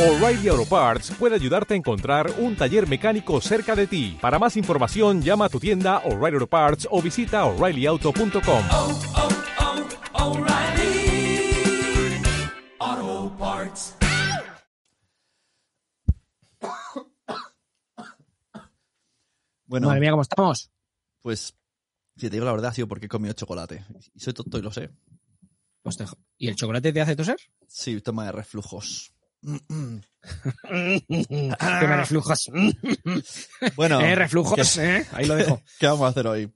O'Reilly Auto Parts puede ayudarte a encontrar un taller mecánico cerca de ti. Para más información, llama a tu tienda O'Reilly Auto Parts o visita oreillyauto.com. oh, oh, O'Reilly Auto Parts. Bueno, Madre mía, ¿cómo estamos? pues si te digo la verdad ha sido porque he comido chocolate. Y soy tonto y lo sé. Pues te- ¿Y el chocolate te hace toser? Sí, toma de reflujos. Que me reflujos. Bueno, eh, reflujos, ¿qué, eh, ahí lo dejo. qué vamos a hacer hoy?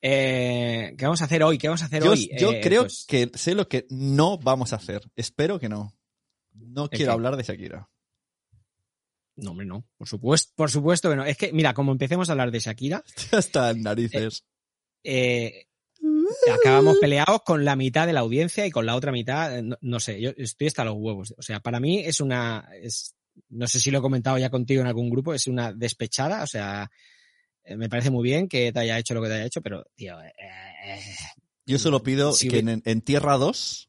Eh, ¿Qué vamos a hacer hoy? ¿Qué vamos a hacer Yo, hoy? yo Eh, creo pues, que sé lo que no vamos a hacer. Espero que no. No quiero qué? hablar de Shakira. No, hombre, no. Por supuesto, por supuesto que no. Es que, mira, como empecemos a hablar de Shakira, Hasta en narices. eh, acabamos peleados con la mitad de la audiencia y con la otra mitad, eh, no, no sé, yo estoy hasta los huevos. O sea, para mí es una, es, no sé si lo he comentado ya contigo en algún grupo, es una despechada, o sea, eh, me parece muy bien que te haya hecho lo que te haya hecho, pero, tío, eh, eh, Yo solo pido si que hubi- en, en Tierra 2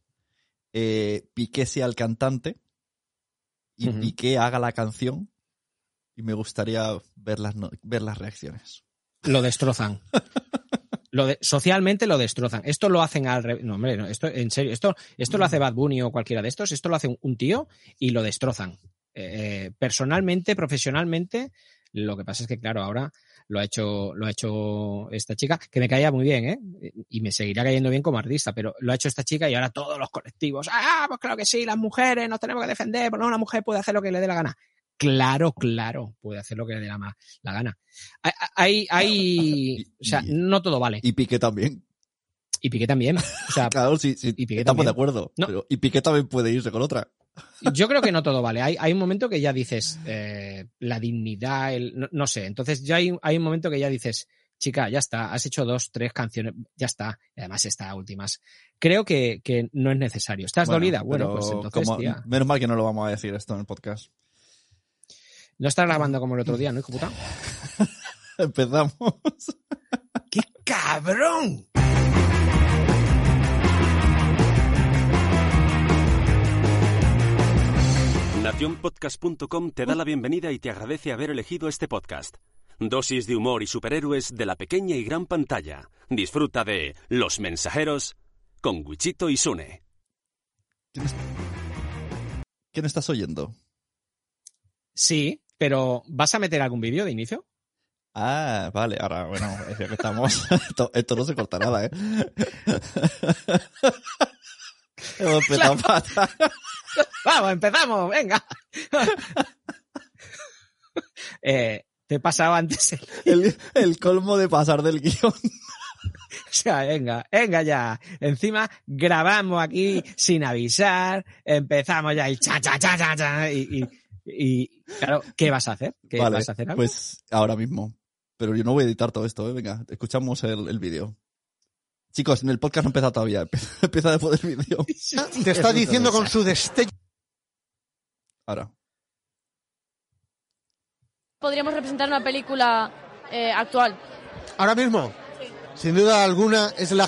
eh, Piqué sea el cantante y Ujú. Piqué haga la canción y me gustaría ver las, ver las reacciones. lo destrozan. Lo de- socialmente lo destrozan. Esto lo hacen al revés. No, hombre, no, esto, en serio, esto, esto lo hace Bad Bunny o cualquiera de estos, esto lo hace un, tío y lo destrozan. Eh, personalmente, profesionalmente, lo que pasa es que, claro, ahora lo ha hecho, lo ha hecho esta chica, que me caía muy bien, ¿eh? Y me seguirá cayendo bien como artista, pero lo ha hecho esta chica y ahora todos los colectivos, ah, pues claro que sí, las mujeres nos tenemos que defender, porque una mujer puede hacer lo que le dé la gana. Claro, claro, puede hacer lo que le dé la, gana. Hay, hay, o sea, Y- no todo vale. Y Piqué también. Y Piqué también. O sea, Claro, sí, sí, y Piqué estamos también. de acuerdo. No. pero- y Piqué también puede irse con otra. yo creo que no todo vale. Hay, hay un momento que ya dices eh, la dignidad, el, no, no sé. Entonces ya hay, hay un momento que ya dices, chica, ya está, has hecho dos, tres canciones, ya está. Y además está últimas. Creo que, que no es necesario. ¿Estás dolida? Bueno, pues entonces, como- menos mal que no lo vamos a decir esto en el podcast. No estás grabando como el otro día, ¿no, hijo puta? Empezamos. ¡Qué cabrón! Naciónpodcast.com te da la bienvenida y te agradece haber elegido este podcast. Dosis de humor y superhéroes de la pequeña y gran pantalla. Disfruta de Los Mensajeros con Wichito y Sune. ¿Quién estás oyendo? Sí, pero ¿vas a meter algún vídeo de inicio? Ah, vale, ahora, bueno, es que estamos. esto, esto no se corta nada, ¿eh? Hemos empezado fatal. Vamos, empezamos, venga. eh, te he pasado antes el El, el colmo de pasar del guion. O sea, venga, venga ya. Encima grabamos aquí sin avisar, empezamos ya y cha, cha, cha, cha, cha, y, y, y, claro, ¿qué vas a hacer? ¿Qué Vale, vas a hacer algo? pues ahora mismo. Pero yo no voy a editar todo esto, ¿eh? Venga, escuchamos el, el vídeo. Chicos, en el podcast no empieza todavía. Empieza, después del vídeo. Te está diciendo con su destello. Ahora. podríamos representar una película eh, actual. Ahora mismo, sin duda alguna, es la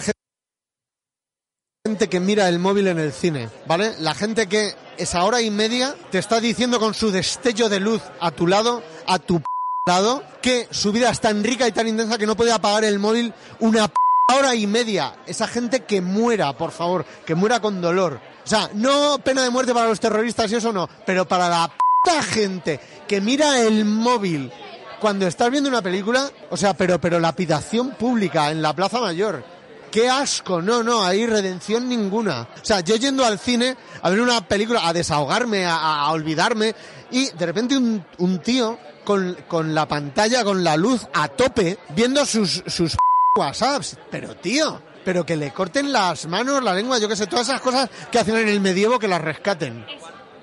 gente que mira el móvil en el cine, ¿vale? La gente que esa hora y media te está diciendo con su destello de luz a tu lado, a tu p lado, que su vida es tan rica y tan intensa que no puede apagar el móvil una p hora y media. Esa gente que muera, por favor, que muera con dolor. O sea, no pena de muerte para los terroristas y eso no, pero para la puta gente que mira el móvil cuando estás viendo una película, o sea, pero, pero lapidación pública en la Plaza Mayor. Qué asco, no, no, hay redención ninguna. O sea, yo yendo al cine a ver una película, a desahogarme, a, a olvidarme, y de repente un, un tío con, con la pantalla, con la luz a tope, viendo sus, sus WhatsApps. Pero tío, pero que le corten las manos, la lengua, yo qué sé, todas esas cosas que hacen en el medievo que las rescaten.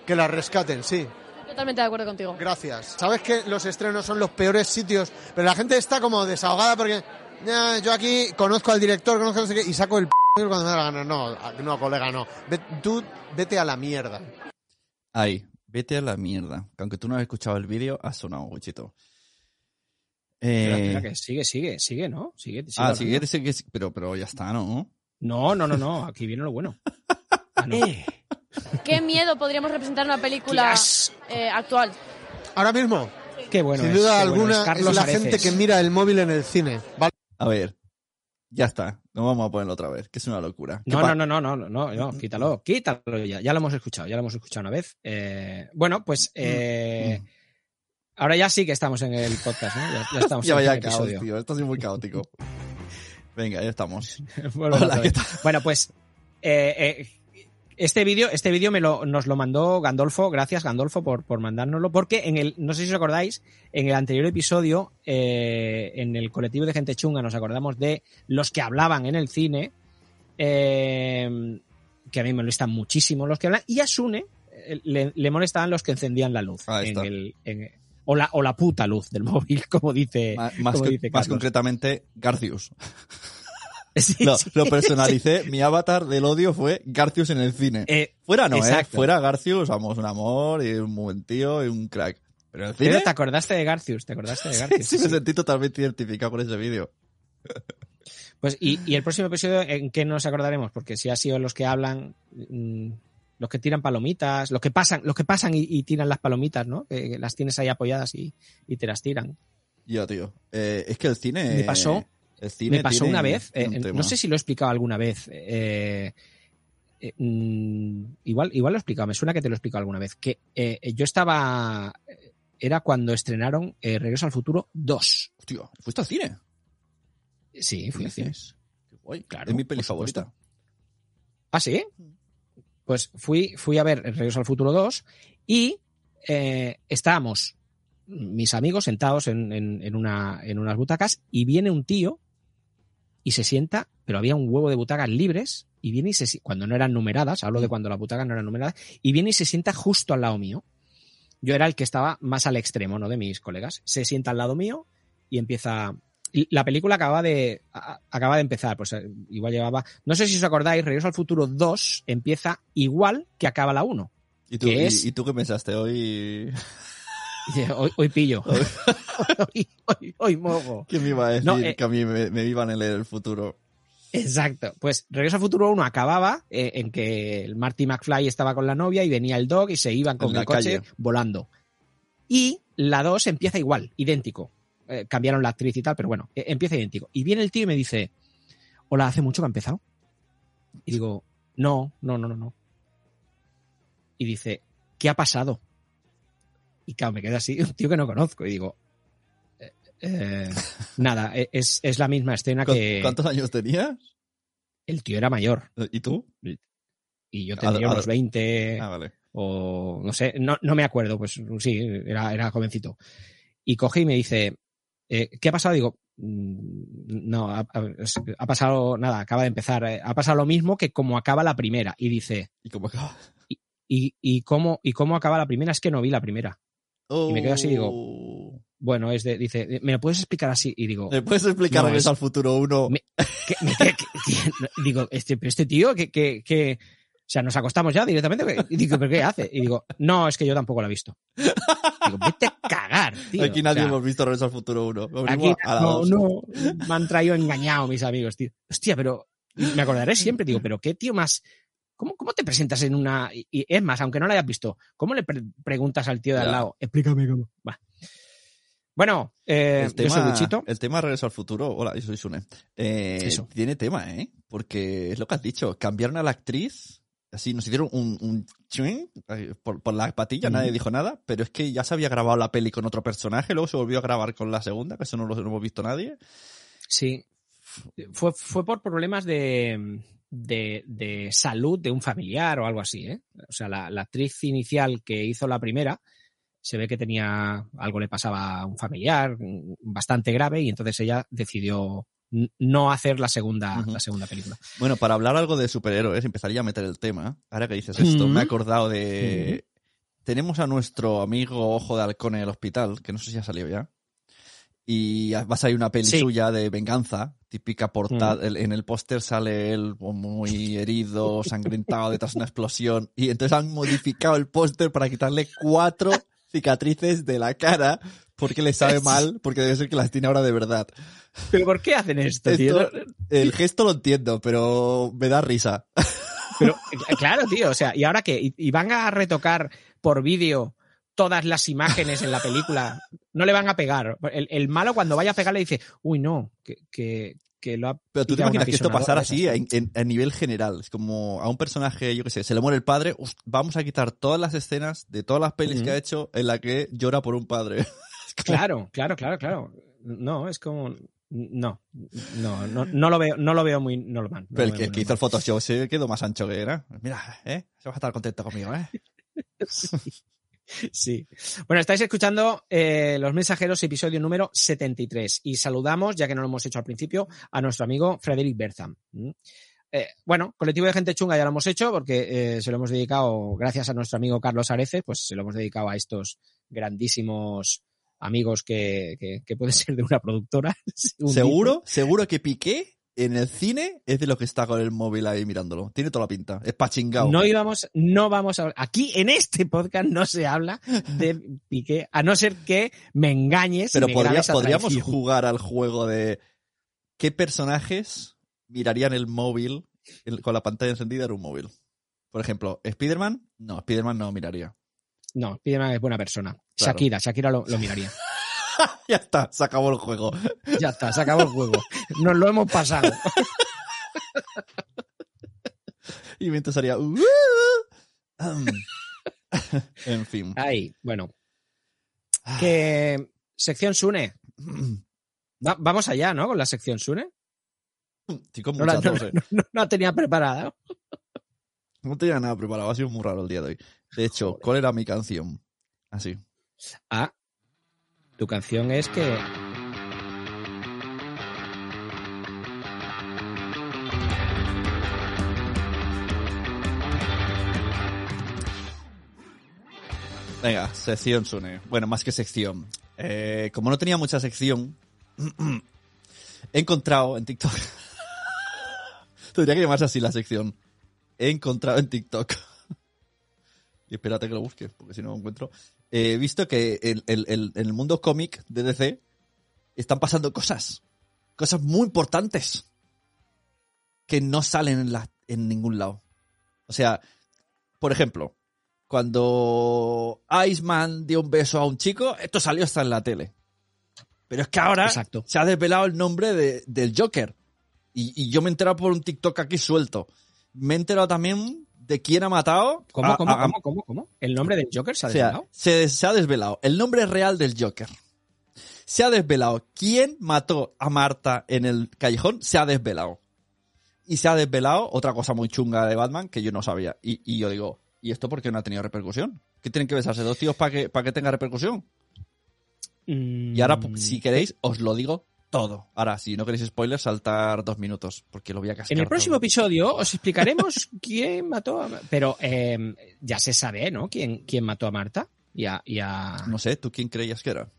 Que las rescaten, sí. Totalmente de acuerdo contigo. Gracias. Sabes que los estrenos son los peores sitios, pero la gente está como desahogada porque "Ya, yo aquí conozco al director, conozco no sé qué, y saco el p cuando me da la gana. No, no, colega, no. Ve- tú vete a la mierda. Ahí. Vete a la mierda. Que aunque tú no has escuchado el vídeo, ha sonado. Espera, Eh, que sigue, sigue, sigue, ¿no? Sigue, sigue ah, quieres que sí, pero, pero ya está, ¿no? No, no, no, no, aquí viene lo bueno. Ah, no. Eh, ¿qué miedo podríamos representar en una película eh, actual? Ahora mismo, Qué bueno. sin es, duda bueno alguna, es. es, Carlos la Areces. gente que mira el móvil en el cine. ¿vale? A ver, ya está. No vamos a ponerlo otra vez, que es una locura. ¿Qué No, no, no, no, no, no, no, quítalo, quítalo ya. Ya lo hemos escuchado, ya lo hemos escuchado una vez. Eh, bueno, pues eh, Mm. ahora ya sí que estamos en el podcast, ¿no? Ya, ya estamos Ya en vaya el caos, episodio. tío. Esto ha sido muy caótico. Venga, ya estamos. Vuelvo Hola, otra ¿qué tal? Bueno, pues eh, eh, este vídeo, este vídeo me lo, nos lo mandó Gandolfo, gracias Gandolfo por, por mandárnoslo, porque en el, no sé si os acordáis, en el anterior episodio, eh, en el colectivo de gente chunga, nos acordamos de los que hablaban en el cine, eh, que a mí me molestan muchísimo los que hablan, y a Sune eh, le, le molestaban los que encendían la luz. Ahí en está. el, en- o, la, o la puta luz del móvil, como dice, Más, como dice más concretamente, Garcius. Sí, Lo, sí. lo personalicé, mi avatar del odio fue Garcius en el cine. Eh, Fuera no, ¿eh? Fuera Garcius, vamos, un amor y un buen tío y un crack. Pero en el Pero cine, te acordaste de Garcius, te acordaste de Garcius. sí, me sí. sentí totalmente identificado con ese vídeo. Pues, y, y el próximo episodio, ¿en qué nos acordaremos? Porque si ha sido los que hablan, mm, los que tiran palomitas, los que pasan, los que pasan y, y tiran las palomitas, ¿no? Que, que las tienes ahí apoyadas y, y te las tiran. Yo, tío. Eh, es que el cine... Me pasó- cine Me pasó tiene- una vez, eh, no sé si lo he explicado alguna vez, eh, eh, mm, igual, igual lo he explicado, me suena que te lo he explicado alguna vez, que eh, yo estaba, era cuando estrenaron eh, Regreso al Futuro 2. Hostia, ¿fuiste al cine? Sí, fui al cine. Qué guay. Claro, es mi peli supuesto. favorita. ¿Ah, sí? Pues fui, fui a ver Regreso al Futuro 2 y eh, estábamos mis amigos sentados en, en- en una, en unas butacas y viene un tío y se sienta, pero había un huevo de butacas libres y viene y se cuando no eran numeradas, hablo de cuando las butacas no eran numeradas, y viene y se sienta justo al lado mío. Yo era el que estaba más al extremo, ¿no? De mis colegas. Se sienta al lado mío y empieza. La película acaba de, a- acaba de empezar, pues eh, igual llevaba. No sé si os acordáis, Regreso al Futuro 2 empieza igual que acaba la 1. ¿Y tú, ¿Qué y- es? y tú qué pensaste hoy? Hoy, hoy pillo. hoy, hoy, hoy mojo. ¿Quién me iba a decir No, eh, que a mí me, me iban a leer el futuro? Exacto. Pues Regreso al Futuro 1 acababa eh, en que el Marty McFly estaba con la novia y venía el dog y se iban con el coche calle. volando. Y la 2 empieza igual, idéntico. Eh, cambiaron la actriz y tal, pero bueno, eh, empieza idéntico. Y viene el tío y me dice, hola, ¿hace mucho que ha empezado? Y digo, no, no, no, no, no. Y dice, ¿qué ha pasado? Y claro, me queda así, un tío que no conozco. Y digo, "Eh, eh, nada, eh, es, es la misma escena ¿Cu- que ¿Cuántos años tenías? el tío era mayor ¿Y tú? y yo ad- unos 20 Ah, vale. o no sé, no, no me acuerdo, pues sí, era, era jovencito. Y coge y me dice, eh, ¿qué ha pasado? Digo, "Mm, no, ha, pasado nada, acaba de empezar, eh, ha pasado lo mismo que como acaba la primera. Y dice, ¿Y cómo acaba? ¿y, y, cómo, ¿y cómo acaba la primera? Es que no vi la primera. Y me quedo así y digo, Oh. Bueno, es de, dice, ¿me lo puedes explicar así? Y digo, ¿Me puedes explicar No, es- al futuro 1? Me- ¿qué- me- qué- qué- qué- digo, este, pero este tío que, que, que, o sea, nos acostamos ya directamente. Y digo, ¿pero qué hace? Y digo, no, es que yo tampoco lo he visto. Digo, vete a cagar, tío. Aquí O nadie sea, hemos visto Regreso al futuro 1. aquí, a la no, dos. no, me han traído engañado mis amigos, tío. Hostia, pero me acordaré siempre, digo, pero qué tío más. ¿Cómo, cómo te presentas en una.? Y, y es más, aunque no la hayas visto, ¿cómo le pre- preguntas al tío de al lado? Explícame cómo. Va. Bueno, eh, el yo soy tema, Luchito. el tema Regreso al futuro, hola, yo soy Sune. Eh, Eso. Tiene tema, ¿eh? Porque es lo que has dicho, cambiaron a la actriz, así nos hicieron un, un chuing, eh, por, por la patilla, nadie dijo nada, pero es que ya se había grabado la peli con otro personaje, luego se volvió a grabar con la segunda, que eso no lo no hemos visto nadie. Sí. Fue, fue por problemas de, de, de salud de un familiar o algo así, ¿eh? O sea, la, la actriz inicial que hizo la primera se ve que tenía algo le pasaba a un familiar bastante grave y entonces ella decidió no hacer la segunda, la segunda película. Bueno, para hablar algo de superhéroes, empezaría a meter el tema. Ahora que dices esto, me he acordado de... Tenemos a nuestro amigo Ojo de Halcón en el hospital, que no sé si ha salido ya. Y va a salir una peli Sí. suya de venganza, típica portada. el- En el póster sale él muy herido, sangrentado detrás de una explosión. Y entonces han modificado el póster para quitarle cuatro cicatrices de la cara porque le sabe mal, porque debe ser que las tiene ahora de verdad. ¿Pero por qué hacen esto, Esto- tío? el gesto lo entiendo, pero me da risa. Pero, eh, claro, tío, o sea, ¿y ahora qué? ¿Y, y van a retocar por vídeo todas las imágenes en la película? No le van a pegar. El, el malo cuando vaya a pegar le dice, uy, no, que, que, que lo ha Pero tú te imaginas que esto pasara así a nivel general. Es como a un personaje, yo qué sé, se le muere el padre, vamos a quitar todas las escenas de todas las pelis que ha hecho en la que llora por un padre. Claro, claro, claro, claro. No, es como. No, no, no, no lo veo, no lo veo muy normal. no Pero el que, el hizo el Photoshop se quedó más ancho que era. Mira, ¿eh? Se vas a estar contento conmigo, ¿eh? Sí. Bueno, estáis escuchando eh, Los Mensajeros, episodio número 73. Y saludamos, ya que no lo hemos hecho al principio, a nuestro amigo Frederick Bertham. ¿Mm? Eh, bueno, colectivo de gente chunga ya lo hemos hecho porque eh, se lo hemos dedicado, gracias a nuestro amigo Carlos Arece, pues se lo hemos dedicado a estos grandísimos amigos que, que, que pueden ser de una productora. Seguro, seguro que Piqué en el cine es de los que está con el móvil ahí mirándolo. Tiene toda la pinta. Es pachingao. No íbamos, no vamos a aquí en este podcast no se habla de Piqué, a no ser que me engañes. y Pero me podría- podríamos jugar al juego de qué personajes mirarían el móvil el- con la pantalla encendida en un móvil. Por ejemplo, ¿Spiderman? No, Spiderman no miraría. No, Spiderman es buena persona. Claro. Shakira, Shakira lo, lo miraría. ya está, se acabó el juego. Ya está, se acabó el juego. Nos lo hemos pasado. Y mientras haría... "Uh, um". en fin. Ahí, bueno. Que sección Sune. Va- vamos allá, ¿no? Con la sección Sune. Estoy con No la, no, no- no la tenía preparada. No tenía nada preparado, ha sido muy raro el día de hoy. De hecho, ¿cuál era mi canción? Así. Ah, tu canción es que. Venga, sección Sune. Bueno, más que sección. Eh, como no tenía mucha sección, he encontrado en TikTok. Tendría que llamarse así la sección. He encontrado en TikTok. y espérate que lo busque, porque si no lo encuentro. He visto que el- el- el- en el mundo cómic de DC están pasando cosas. Cosas muy importantes. Que no salen en, la, en ningún lado. O sea, por ejemplo, cuando Iceman dio un beso a un chico, esto salió hasta en la tele. Pero es que ahora Exacto. se ha desvelado el nombre de- del Joker. Y, y yo me he enterado por un TikTok aquí suelto. Me he enterado también de quién ha matado. ¿Cómo, a- cómo, a- cómo, cómo, cómo? ¿El nombre del Joker se ha desvelado? se, se ha desvelado el nombre real del Joker. Se ha desvelado quién mató a Marta en el callejón. Se ha desvelado. Y se ha desvelado otra cosa muy chunga de Batman que yo no sabía. Y, y yo digo, ¿y esto por qué no ha tenido repercusión? ¿Qué tienen que besarse dos tíos para que, para que tenga repercusión? Y ahora, Mm, si queréis, os lo digo todo. Ahora, si no queréis spoilers, saltar dos minutos, porque lo voy a cascar En el próximo todo. episodio os explicaremos quién mató a... Pero eh, ya se sabe, ¿no? ¿Quién, quién mató a Marta y a, y a No sé, ¿tú quién creías que era?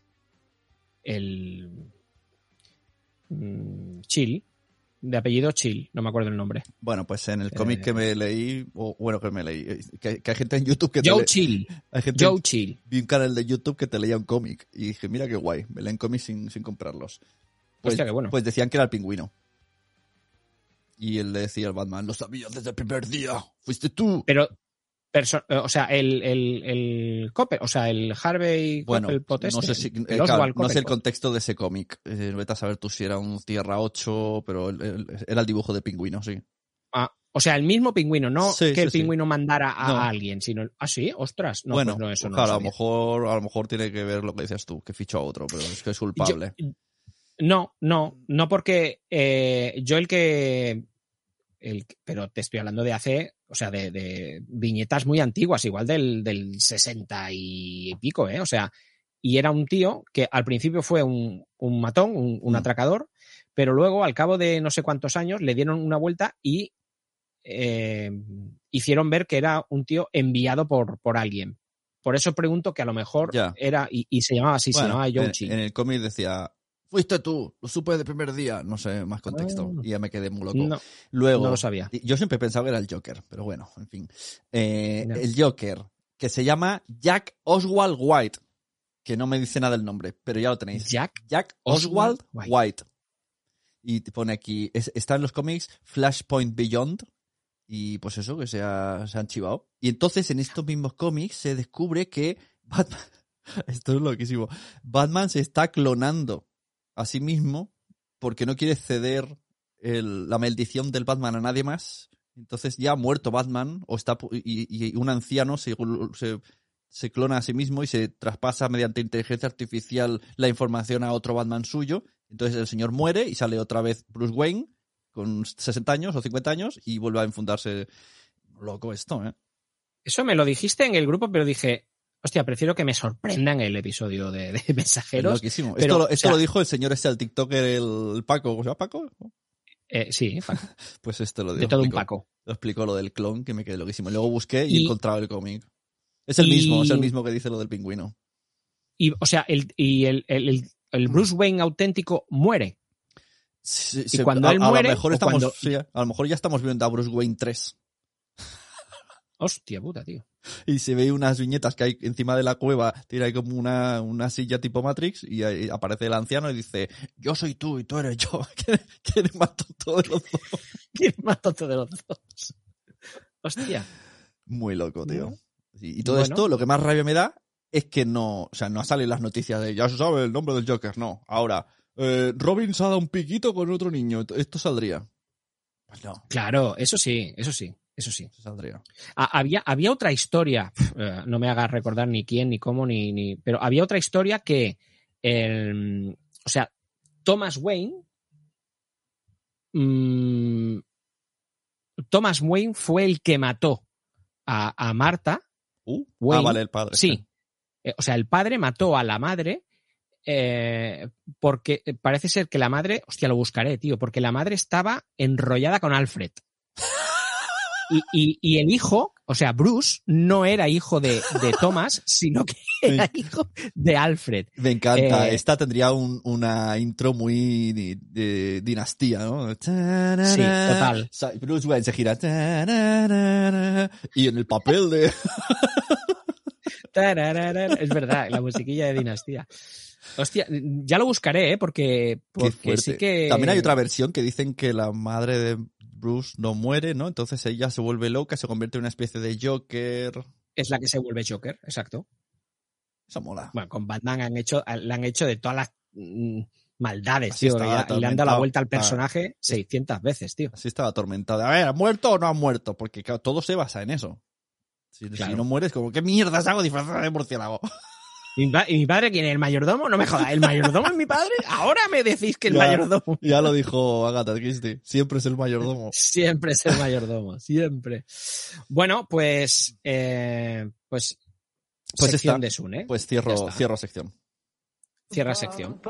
el... mm, Chill, de apellido Chill, no me acuerdo el nombre. Bueno, pues en el cómic Eh. que me leí, o bueno, que me leí, eh, que, que hay gente en YouTube que te Joe lee- Chill, hay gente Joe Chill. vi un canal de YouTube que te leía un cómic y dije, mira qué guay, me leen cómics sin, sin comprarlos. Pues, Hostia, qué bueno. pues decían que era el pingüino. Y él le decía al Batman, lo sabía desde el primer día, fuiste tú. Pero, eh, o sea, el, el, el Copper, o sea, el Harvey Bueno, no sé si, el eh, claro, no sé el contexto de ese cómic. Eh, vete a saber tú si era un Tierra 8, pero el- era el dibujo de pingüino, sí. Ah, o sea, el mismo pingüino, no Sí, que sí, el sí. pingüino mandara a No. alguien, sino... Ah, sí, ostras. No, bueno, pues no, eso no claro, lo a lo mejor, a lo mejor tiene que ver lo que dices tú, que fichó a otro, pero es que es culpable. Yo- no, no, no porque eh, yo el que... El, pero te estoy hablando de hace, o sea, de, de viñetas muy antiguas, igual del, del 60 y pico, ¿eh? O sea, y era un tío que al principio fue un, un matón, un, un Mm. atracador, pero luego, al cabo de no sé cuántos años, le dieron una vuelta y eh, hicieron ver que era un tío enviado por, por alguien. Por eso pregunto que a lo mejor Ya. era, y, y se llamaba así, se llamaba Joe en, en el cómic decía, fuiste tú, lo supe de primer día, no sé, más contexto. Ah. Y ya me quedé muy loco. No, Luego, no lo sabía. yo siempre pensaba que era el Joker, pero bueno, en fin. Eh. El Joker, que se llama Jack Oswald White, que no me dice nada el nombre, pero ya lo tenéis. Jack Jack Oswald Oswald White. White. Y te pone aquí, es- está en los cómics Flashpoint Beyond, Y pues eso, que se, ha- se han chivado. Y entonces en estos mismos cómics se descubre que Batman, esto es loquísimo, Batman se está clonando a sí mismo porque no quiere ceder la maldición del Batman a nadie más. Entonces ya ha muerto Batman o está y, y un anciano se, se, clona a sí mismo y se traspasa mediante inteligencia artificial la información a otro Batman suyo. Entonces el señor muere y sale otra vez Bruce Wayne con 60 años o 50 años y vuelve a infundarse. Loco esto, ¿eh? Eso me lo dijiste en el grupo, pero dije, hostia, prefiero que me sorprendan el episodio de, de Es mensajeros. loquísimo. pero, esto lo, o esto sea- lo dijo el señor ese, el TikToker, el, Paco. ¿Cómo se llama Paco? Eh, sí, Paco, Pues esto lo de dijo. todo un explicó. Paco. Lo explicó lo del clon, que me quedé loquísimo. Luego busqué y, Y- encontrado el cómic. Es el y- mismo, es el mismo que dice lo del pingüino. Y, o sea, el, y el, el- el- Bruce Wayne auténtico muere. Sí, Y se- cuando a, él a muere, lo mejor o estamos, cuando- sí, a lo mejor ya estamos viendo a Bruce Wayne 3. Hostia puta, tío. Y se ve unas viñetas que hay encima de la cueva, tiene ahí como una, una silla tipo Matrix y ahí aparece el anciano y dice, yo soy tú y tú eres yo. ¿Quién es más tonto de los dos? ¿Quién es más tonto de los dos? Hostia. Muy loco, tío. Y todo Bueno. esto, lo que más rabia me da es que no, o sea, no salen las noticias de ya se sabe el nombre del Joker, no. Ahora, eh, Robin se ha dado un piquito con otro niño, esto saldría. Pues no, Claro, eso sí, eso sí, eso sí. eso saldría. Ah, había, había otra historia, eh, no me hagas recordar ni quién, ni cómo, ni, ni. Pero había otra historia que. el- o sea, Thomas Wayne. mm, Thomas Wayne fue el que mató a, a Marta. Uh, ah, vale, el padre. Sí. Eh, o sea, el padre mató a la madre. eh, porque parece ser que la madre, hostia, lo buscaré, tío, porque la madre estaba enrollada con Alfred. Y, y- y el hijo, o sea, Bruce, no era hijo de, de Thomas, sino que era hijo de Alfred. Me encanta. Eh, Esta tendría un- una intro muy de, de dinastía, ¿no? Sí, total. Bruce Wayne se gira. Y en el papel de... Es verdad, la musiquilla de Dinastía. Hostia, ya lo buscaré, ¿eh? Porque, porque sí que. También hay otra versión que dicen que la madre de Bruce no muere, ¿no? Entonces ella se vuelve loca, se convierte en una especie de Joker. Es la que se vuelve Joker, exacto. Eso mola. Bueno, con Batman han hecho, le han hecho de todas las mm, maldades, Así tío. y le han dado la vuelta al Ah. personaje 600 veces, tío. Así estaba atormentado. A ver, ¿ha muerto o no ha muerto? Porque claro, todo se basa en eso. Si, no mueres, como, ¿qué mierdas hago disfrazada de murciélago? ¿Y mi, pa- y mi padre quién es? ¿El mayordomo? No me jodas, ¿el mayordomo es mi padre? Ahora me decís que el Ya. mayordomo. Ya lo dijo Agatha Christie. Siempre es el mayordomo. Siempre es el mayordomo, siempre. Bueno, pues. eh, pues. Pues sección está. de Sune. Pues cierro, cierro sección. Cierra sección.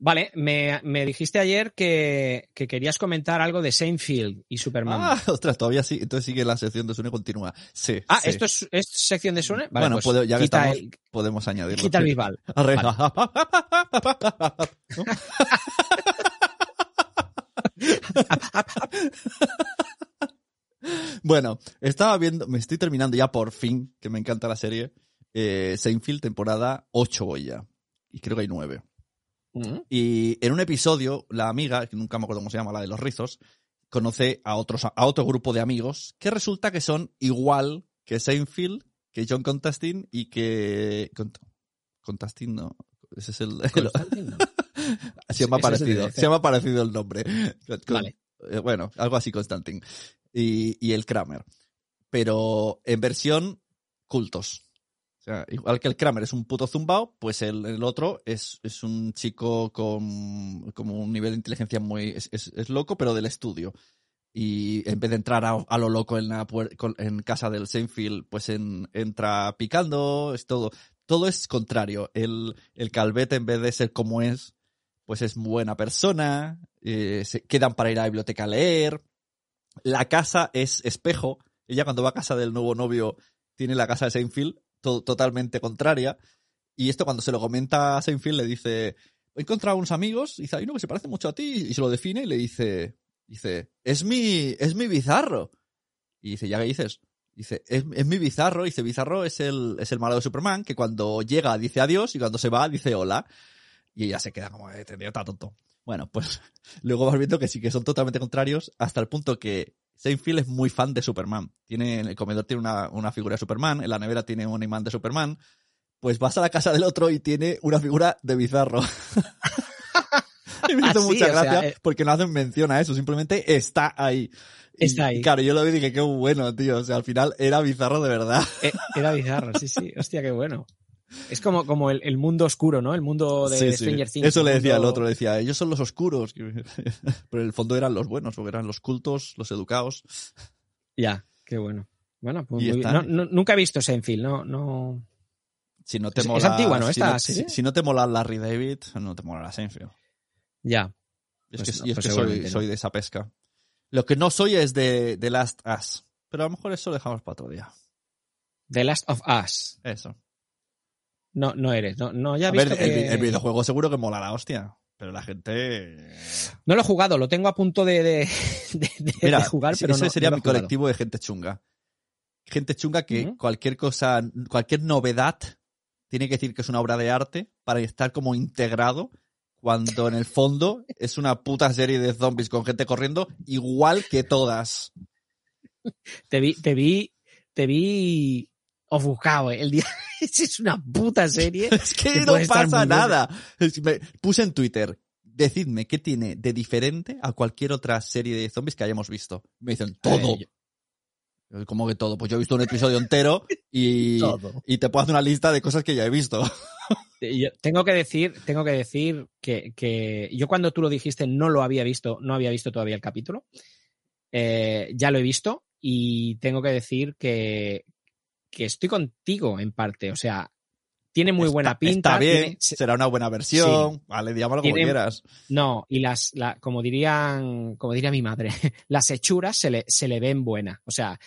Vale, me, me dijiste ayer que, que querías comentar algo de Seinfeld y Superman. Ah, ostras, todavía sí. Entonces sigue la sección de Sune continúa. Sí. Ah, sí. ¿esto es, es sección de Sune? Vale, bueno, pues puedo- ya que estamos, el, podemos añadirlo. quita el bisbal. ¿No? bueno, estaba viendo, me estoy terminando ya por fin, que me encanta la serie, eh, Seinfeld temporada 8 voy ya. Y creo que hay 9. Y en un episodio, la amiga, que nunca me acuerdo cómo se llama, la de los rizos, conoce a, otros, a otro grupo de amigos que resulta que son igual que Seinfeld, que John Constantine y que... Constantine, no. Ese es el... Constantine, no. se es el parecido. Se parecido el nombre. Vale. eh, bueno, algo así Constantine. Y, y el Kramer. Pero en versión cultos. Igual que el Kramer es un puto zumbao, pues el, el otro es, es un chico con como un nivel de inteligencia muy... Es, es- es loco, pero del estudio. Y en vez de entrar a, a lo loco en, la en casa del Seinfeld, pues en- entra picando, es todo. Todo es contrario. El, el Calvet, en vez de ser como es, pues es buena persona, eh, se quedan para ir a la biblioteca a leer. La casa es espejo. Ella cuando va a casa del nuevo novio tiene la casa de Seinfeld to- totalmente contraria. Y esto cuando se lo comenta a Seinfeld le dice, he encontrado unos amigos, y dice, hay uno que se parece mucho a ti, y se lo define y le dice, dice, es mi, es mi bizarro. Y dice, ¿ya qué dices? Dice, es, es mi Bizarro. Dice, Bizarro es el, es el malo de Superman que cuando llega dice adiós y cuando se va dice hola. Y ella se queda como, eh, este está tonto. Bueno, pues luego vas viendo que sí que son totalmente contrarios hasta el punto que Seinfeld es muy fan de Superman. Tiene, en el comedor tiene una, una figura de Superman, en la nevera tiene un imán de Superman. Pues vas a la casa del otro y tiene una figura de Bizarro. y me hizo Ah, mucha o sea, gracia eh. porque no hacen mención a eso, simplemente está ahí. Está ahí. Claro, yo lo vi y dije, qué bueno, tío. O sea, al final era bizarro de verdad. Eh, Era bizarro, sí, sí. Hostia, qué bueno. Es como, como el, el mundo oscuro, ¿no? El mundo de Sí, sí. Stranger Things. Eso le el decía al mundo- otro, le decía, ellos son los oscuros. Pero en el fondo eran los buenos, porque eran los cultos, los educados. Ya, qué bueno. Bueno, pues muy está- bien. No, no- nunca he visto Seinfeld, no, no. Si no te Es- es mola, antigua, ¿no? Si Esta no, serie. si- si no te mola Larry David, no te mola Seinfeld. Ya. Es Pues que, no, y es pues que soy, no. soy de esa pesca. Lo que no soy es de, de Last Us. Pero a lo mejor eso lo dejamos para otro día. The Last of Us. Eso. No, no eres. No, no ya A visto el, que- el videojuego seguro que mola la hostia. Pero la gente. No lo he jugado, lo tengo a punto de, de, de- de- Mira, jugar, pero ese no, sería no mi colectivo de gente chunga. Gente chunga que cualquier cosa, cualquier novedad tiene que decir que es una obra de arte para estar como integrado cuando en el fondo es una puta serie de zombies con gente corriendo igual que todas. Te vi, te vi, te vi ofuscado eh, el día. es una puta serie. Es que Que no pasa nada. Me- Puse en Twitter, decidme qué tiene de diferente a cualquier otra serie de zombies que hayamos visto. Me dicen, todo. Eh, Yo, ¿Cómo que todo? Pues yo he visto un episodio entero y, y te puedo hacer una lista de cosas que ya he visto. Yo tengo que decir, tengo que decir que, que yo cuando tú lo dijiste no lo había visto, no había visto todavía el capítulo. Eh, ya lo he visto y tengo que decir que, que estoy contigo en parte. O sea, tiene muy buena pinta. Está bien, tiene- será una buena versión. Vale, digámoslo como quieras. no, y las, la- como dirían, como diría mi madre, las hechuras se le, se le ven buenas. O sea,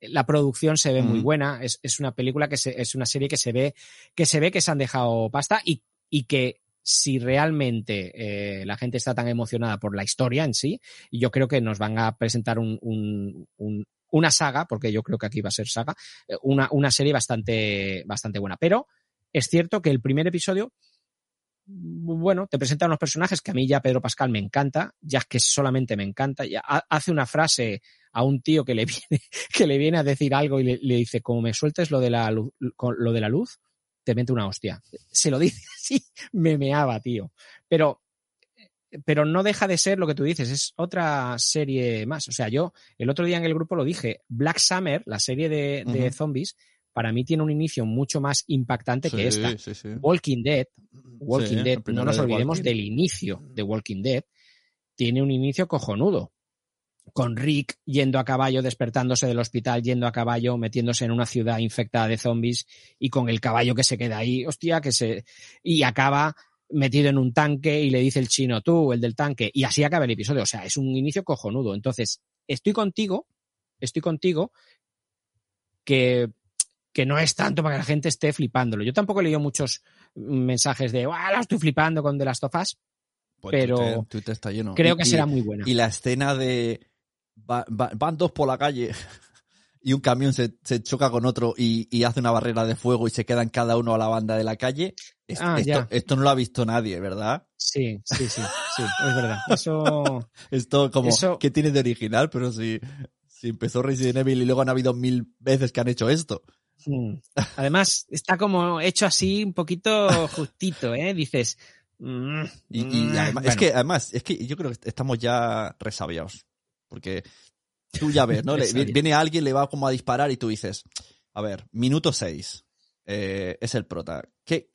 la producción se ve muy buena. Es, es una película que se, es una serie que se ve, que se ve que se han dejado pasta y, y que si realmente eh, la gente está tan emocionada por la historia en sí, yo creo que nos van a presentar un, un- un- una saga, porque yo creo que aquí va a ser saga, eh, una, una serie bastante, bastante buena. Pero es cierto que el primer episodio bueno, te presenta unos personajes que a mí ya Pedro Pascal me encanta, ya que solamente me encanta, ya ha- hace una frase a un tío que le viene, que le viene a decir algo y le, dice, como me sueltes lo de la lo de la luz, te mete una hostia. Se lo dice así, me meaba, tío. Pero, pero no deja de ser lo que tú dices, es otra serie más. O sea, yo el otro día en el grupo lo dije, Black Summer, la serie de, zombies, para mí tiene un inicio mucho más impactante que esta. sí, sí. Walking Dead, Walking Dead, no nos de olvidemos del inicio de Walking Dead, tiene un inicio cojonudo. Con Rick yendo a caballo, despertándose del hospital, yendo a caballo, metiéndose en una ciudad infectada de zombies y con el caballo que se queda ahí, hostia, que se. y acaba metido en un tanque y le dice el chino, tú, el del tanque, y así acaba el episodio. O sea, es un inicio cojonudo. Entonces, estoy contigo, estoy contigo, que, que no es tanto para que la gente esté flipándolo. Yo tampoco he leído muchos mensajes de, ¡ah, la estoy flipando con of Us! Pues pero Twitter, Twitter está lleno. Creo que y- será muy buena. Y la escena de va- va- van dos por la calle y un camión se, se choca con otro y, y hace una barrera de fuego y se quedan cada uno a la banda de la calle. Ah, esto, ya. esto no lo ha visto nadie, ¿verdad? Sí, sí, sí, sí, es verdad. Eso, Esto como, Eso- ¿qué tiene de original? Pero si, si empezó Resident Evil y luego han habido mil veces que han hecho esto. mm. además, está como hecho así un poquito justito, ¿eh? Dices, mm, Y, y mm, además, es que además, es que yo creo que estamos ya resabiados. Porque tú ya ves, ¿no? Le- viene alguien, le va como a disparar y tú dices, a ver, minuto 6. es el prota. ¿Qué,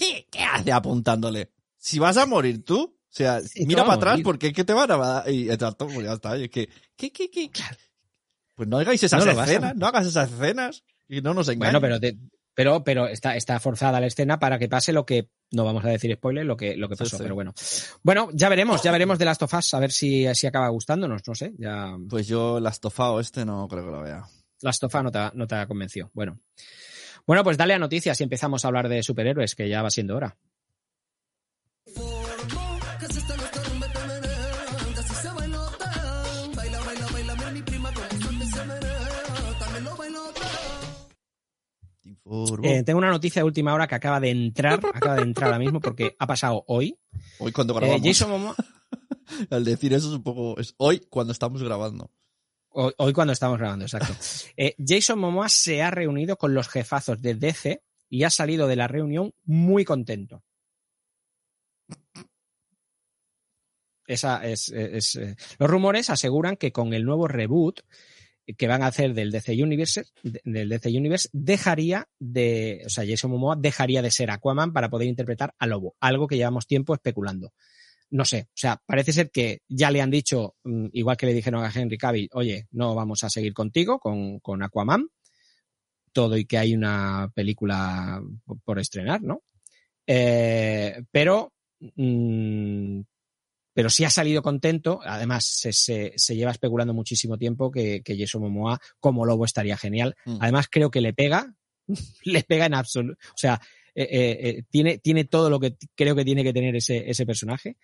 qué, qué hace apuntándole? Si vas a morir tú, o sea, Sí, mira para atrás porque ¿qué te van a dar? Y exacto, pues ya está. Y es que, ¿qué, qué, qué? Pues no hagáis esas No escenas, no hagas esas escenas y no nos engañes. Bueno, pero, te- pero, pero está, está forzada la escena para que pase lo que, no vamos a decir spoiler, lo que, lo que pasó, sí. pero bueno. Bueno, ya veremos, ya veremos de Last of Us, a ver si, si acaba gustándonos, no sé, ya Pues yo el estofado este no creo que lo vea. Last of Us no te, no te convenció. Bueno. Bueno, pues dale a noticias y empezamos a hablar de superhéroes, que ya va siendo hora. Eh, tengo una noticia de última hora que acaba de entrar, acaba de entrar ahora mismo porque ha pasado hoy. Hoy cuando eh, grabamos. Al decir eso es un poco. Es hoy cuando estamos grabando hoy, hoy cuando estamos grabando, exacto. Eh, Jason Momoa se ha reunido con los jefazos de DC y ha salido de la reunión muy contento. Esa es, es, eh, los rumores aseguran que con el nuevo reboot que van a hacer del DC Universe, de- del DC Universe, dejaría de, o sea, Jason Momoa dejaría de ser Aquaman para poder interpretar a Lobo, algo que llevamos tiempo especulando. No sé, o sea, parece ser que ya le han dicho, mm, igual que le dijeron a Henry Cavill, oye, no vamos a seguir contigo con, con Aquaman, todo y que hay una película por- por estrenar, ¿no? Eh, pero, mm, pero sí ha salido contento. Además, se, se- se lleva especulando muchísimo tiempo que, que Jason Momoa como lobo estaría genial. Mm. Además, creo que le pega, le pega en absoluto. O sea, eh, eh, eh, tiene, tiene todo lo que creo que tiene que tener ese, ese personaje.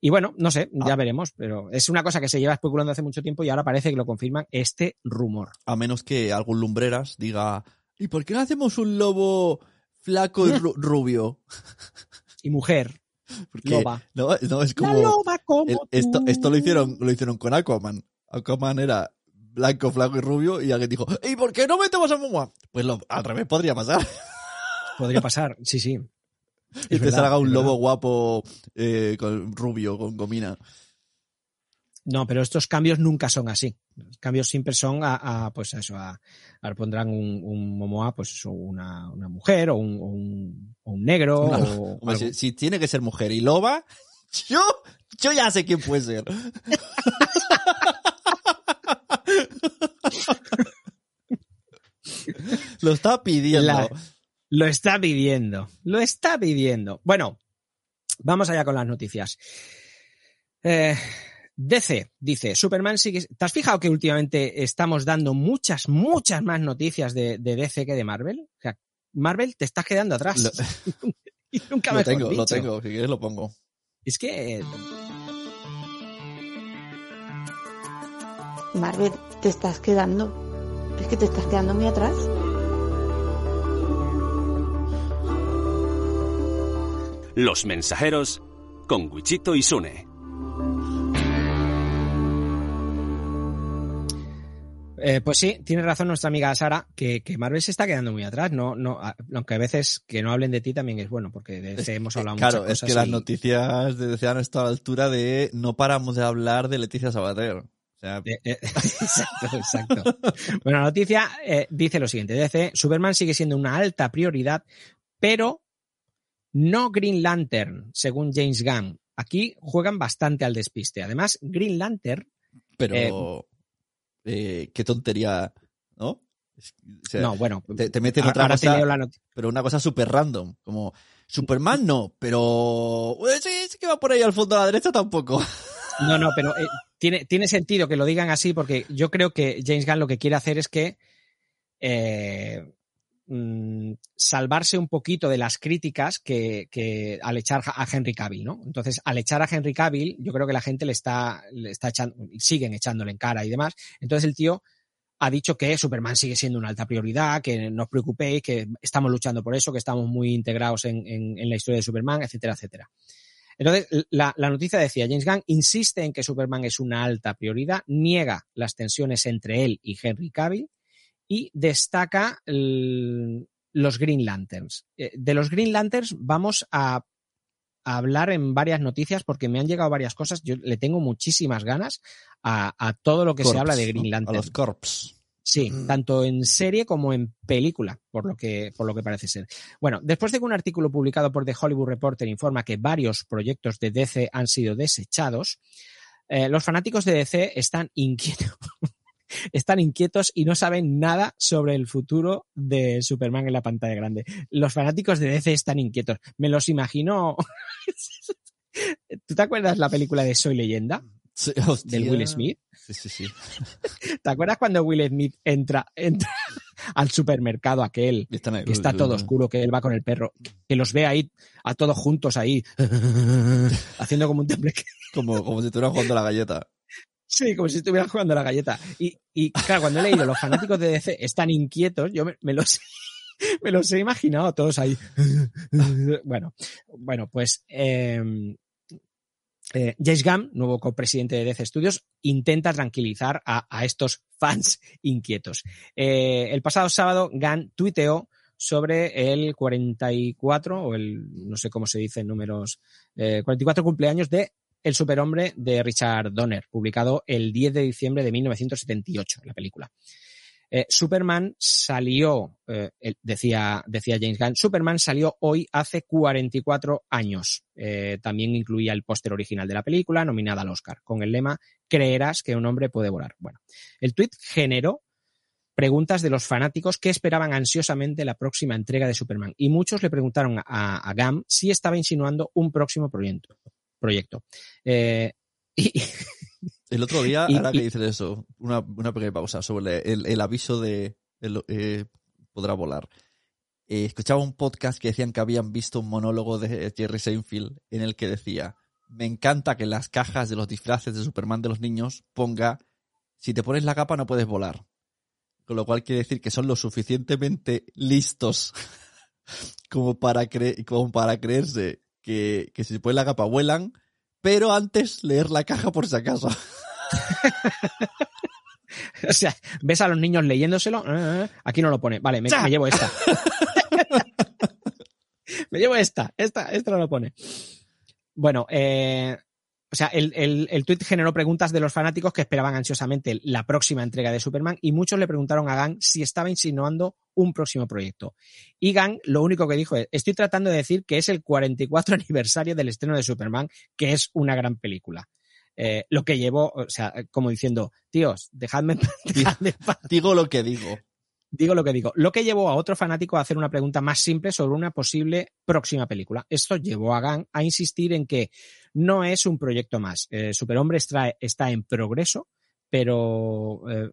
Y bueno, no sé, ya Ah. veremos, pero es una cosa que se lleva especulando hace mucho tiempo y ahora parece que lo confirman este rumor. A menos que algún lumbreras diga, ¿y por qué no hacemos un lobo flaco y ru- rubio? Y mujer, Porque, loba. No, no, es La como... loba como el- esto, esto lo hicieron, lo hicieron con Aquaman. Aquaman era blanco, flaco y rubio y alguien dijo, ¿y por qué no metemos a Momoa? Pues lo, al revés podría pasar. Podría pasar, sí, sí. y te verdad, salga un es lobo verdad. guapo eh, con rubio, con gomina. No, pero estos cambios nunca son así. Los cambios siempre son a, a, pues eso, a, ahora pondrán un, un Momoa, pues eso, una, una mujer o un, un, negro Una- o Hombre, algo. si, si tiene que ser mujer y loba, yo, yo ya sé quién puede ser. Lo está pidiendo. La- Lo está pidiendo, lo está pidiendo. Bueno, vamos allá con las noticias. Eh, DC dice, Superman sigue... ¿Te has fijado que últimamente estamos dando muchas, muchas más noticias de, de DC que de Marvel? O sea, Marvel te estás quedando atrás. Lo- Y nunca Lo tengo, lo tengo. Si quieres lo pongo. Es que Marvel, te estás quedando. Es que te estás quedando muy atrás. Los mensajeros con Wichito y Sune. Eh, pues sí, tiene razón nuestra amiga Sara, que, que Marvel se está quedando muy atrás. No, no, a- aunque a veces que no hablen de ti también es bueno, porque de DC hemos hablado Claro, muchas es cosas que las noticias de DC han estado a la altura de no paramos de hablar de Leticia Sabater. O sea, Eh, eh, exacto, exacto. Bueno, la noticia eh, dice lo siguiente: DC, Superman sigue siendo una alta prioridad, pero no Green Lantern, según James Gunn. Aquí juegan bastante al despiste. Además, Green Lantern, pero eh, qué tontería, ¿no? Es- o sea, no, bueno, te, te meten otra cosa, pero una cosa súper random, como Superman no, pero eh, sí, sí que va por ahí al fondo a la derecha tampoco. No, no, pero eh, tiene, tiene sentido que lo digan así porque yo creo que James Gunn lo que quiere hacer es que eh, mm, salvarse un poquito de las críticas que, que al echar a Henry Cavill, ¿no? Entonces, al echar a Henry Cavill, yo creo que la gente le está, le está echando, siguen echándole en cara y demás. Entonces el tío ha dicho que Superman sigue siendo una alta prioridad, que no os preocupéis, que estamos luchando por eso, que estamos muy integrados en, en- en la historia de Superman, etcétera, etcétera. Entonces, la, la noticia decía, James Gunn insiste en que Superman es una alta prioridad, niega las tensiones entre él y Henry Cavill y destaca el- los Green Lanterns. Eh, De los Green Lanterns vamos a, a hablar en varias noticias porque me han llegado varias cosas. Yo le tengo muchísimas ganas a, a todo lo que se habla de. Green A Lantern. los corps. Sí, tanto en serie como en película, por lo que, por lo que parece ser. Bueno, después de que un artículo publicado por The Hollywood Reporter informa que varios proyectos de DC han sido desechados, eh, los fanáticos de DC están inquietos. Están inquietos y no saben nada sobre el futuro de Superman en la pantalla grande. Los fanáticos de DC están inquietos. Me los imagino. ¿Tú te acuerdas la película de Soy Leyenda? Sí. Del Will Smith. Sí, sí, sí. ¿Te acuerdas cuando Will Smith entra, entra al supermercado aquel ahí. que está todo oscuro, que él va con el perro, que los ve ahí a todos juntos ahí, haciendo como un tembleque. Como, como si estuvieran jugando la galleta. Sí, como si estuvieran jugando a la galleta. Y, y claro, cuando he leído los fanáticos de DC están inquietos, yo me, los Me los he imaginado todos ahí. bueno, bueno, pues eh, eh, James Gunn, nuevo copresidente de DC Studios, intenta tranquilizar a, a estos fans inquietos. Eh, el pasado sábado, Gunn tuiteó sobre el 44, o el, no sé cómo se dice en números, eh, 44 cumpleaños de El superhombre de Richard Donner, publicado el 10 de diciembre de 1978, la película. Eh, Superman salió, eh, decía, decía James Gunn, Superman salió hoy hace 44 años. Eh, también incluía el póster original de la película, nominada al Oscar, con el lema Creerás que un hombre puede volar. Bueno, el tuit generó preguntas de los fanáticos que esperaban ansiosamente la próxima entrega de Superman. Y muchos le preguntaron a, a si estaba insinuando un próximo proyecto. Proyecto. Eh, y, El otro día, Y- ahora y- que dices eso, una, una pequeña pausa sobre el, el aviso de el, eh, podrá volar. Eh, escuchaba un podcast que decían que habían visto un monólogo de Jerry Seinfeld en el que decía, me encanta que en las cajas de los disfraces de Superman de los niños ponga, si te pones la capa no puedes volar. Con lo cual quiere decir que son lo suficientemente listos como para, cre- como para creerse que, que si se ponen la capa vuelan, pero antes leer la caja por si acaso. o sea, ves a los niños leyéndoselo, eh, eh, aquí no lo pone. Vale, me, me llevo esta. me llevo esta, esta, esta no lo pone. Bueno, eh, o sea, el, el, el tweet generó preguntas de los fanáticos que esperaban ansiosamente la próxima entrega de Superman y muchos le preguntaron a Gang si estaba insinuando un próximo proyecto. Y Gang lo único que dijo es, estoy tratando de decir que es el 44 aniversario del estreno de Superman, que es una gran película. Eh, lo que llevó, o sea, como diciendo, tíos, dejadme, dejadme en paz". Digo lo que digo. Digo lo que digo. Lo que llevó a otro fanático a hacer una pregunta más simple sobre una posible próxima película. Esto llevó a Gang a insistir en que no es un proyecto más. Eh, Superhombre está, está en progreso, pero, eh,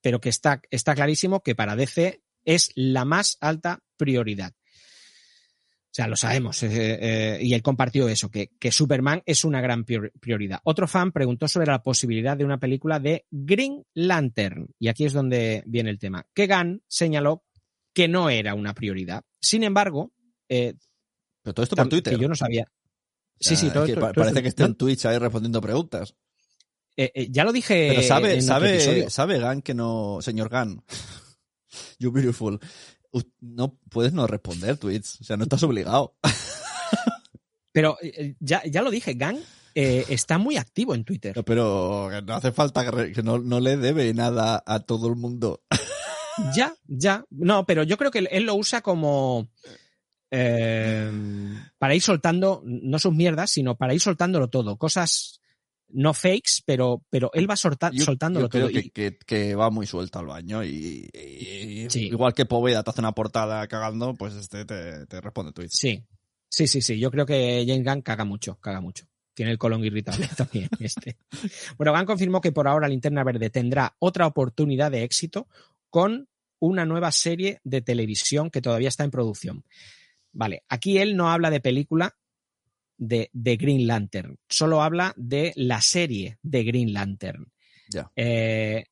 pero que está, está clarísimo que para DC es la más alta prioridad. O sea, lo sabemos. eh, eh, y él compartió eso, que, que Superman es una gran prior- prioridad. Otro fan preguntó sobre la posibilidad de una película de Green Lantern. Y aquí es donde viene el tema. Que Gunn señaló que no era una prioridad. Sin embargo, eh, Pero todo esto por Twitter. que yo no sabía. O sea, sí, sí, todo, es que todo- pa- todo parece que está en Twitch ahí respondiendo preguntas. eh, eh, ya lo dije. Pero sabe, sabe, sabe Gan que no, señor Gan, you beautiful, no puedes no responder tweets, o sea, no estás obligado. Pero eh, ya, ya lo dije, Gang eh, está muy activo en Twitter. No, Pero no hace falta que, no, no le debe nada a todo el mundo. Ya, ya. No, pero yo creo que él, él lo usa como. eh, para ir soltando, no sus mierdas, sino para ir soltándolo todo. Cosas no fakes, pero, pero él va solta- Yo, soltándolo yo creo todo. que, que- que va muy suelto al baño y, y- Sí. igual que Poveda te hace una portada cagando, pues este te, te responde tweets. Sí, sí, sí, sí. Yo creo que James Gunn caga mucho, caga mucho. Tiene el colon irritable también. Este. Bueno, Gunn confirmó que por ahora Linterna Verde tendrá otra oportunidad de éxito con una nueva serie de televisión que todavía está en producción. Vale, aquí él no habla de película de, de Green Lantern, solo habla de la serie de Green Lantern. Eh,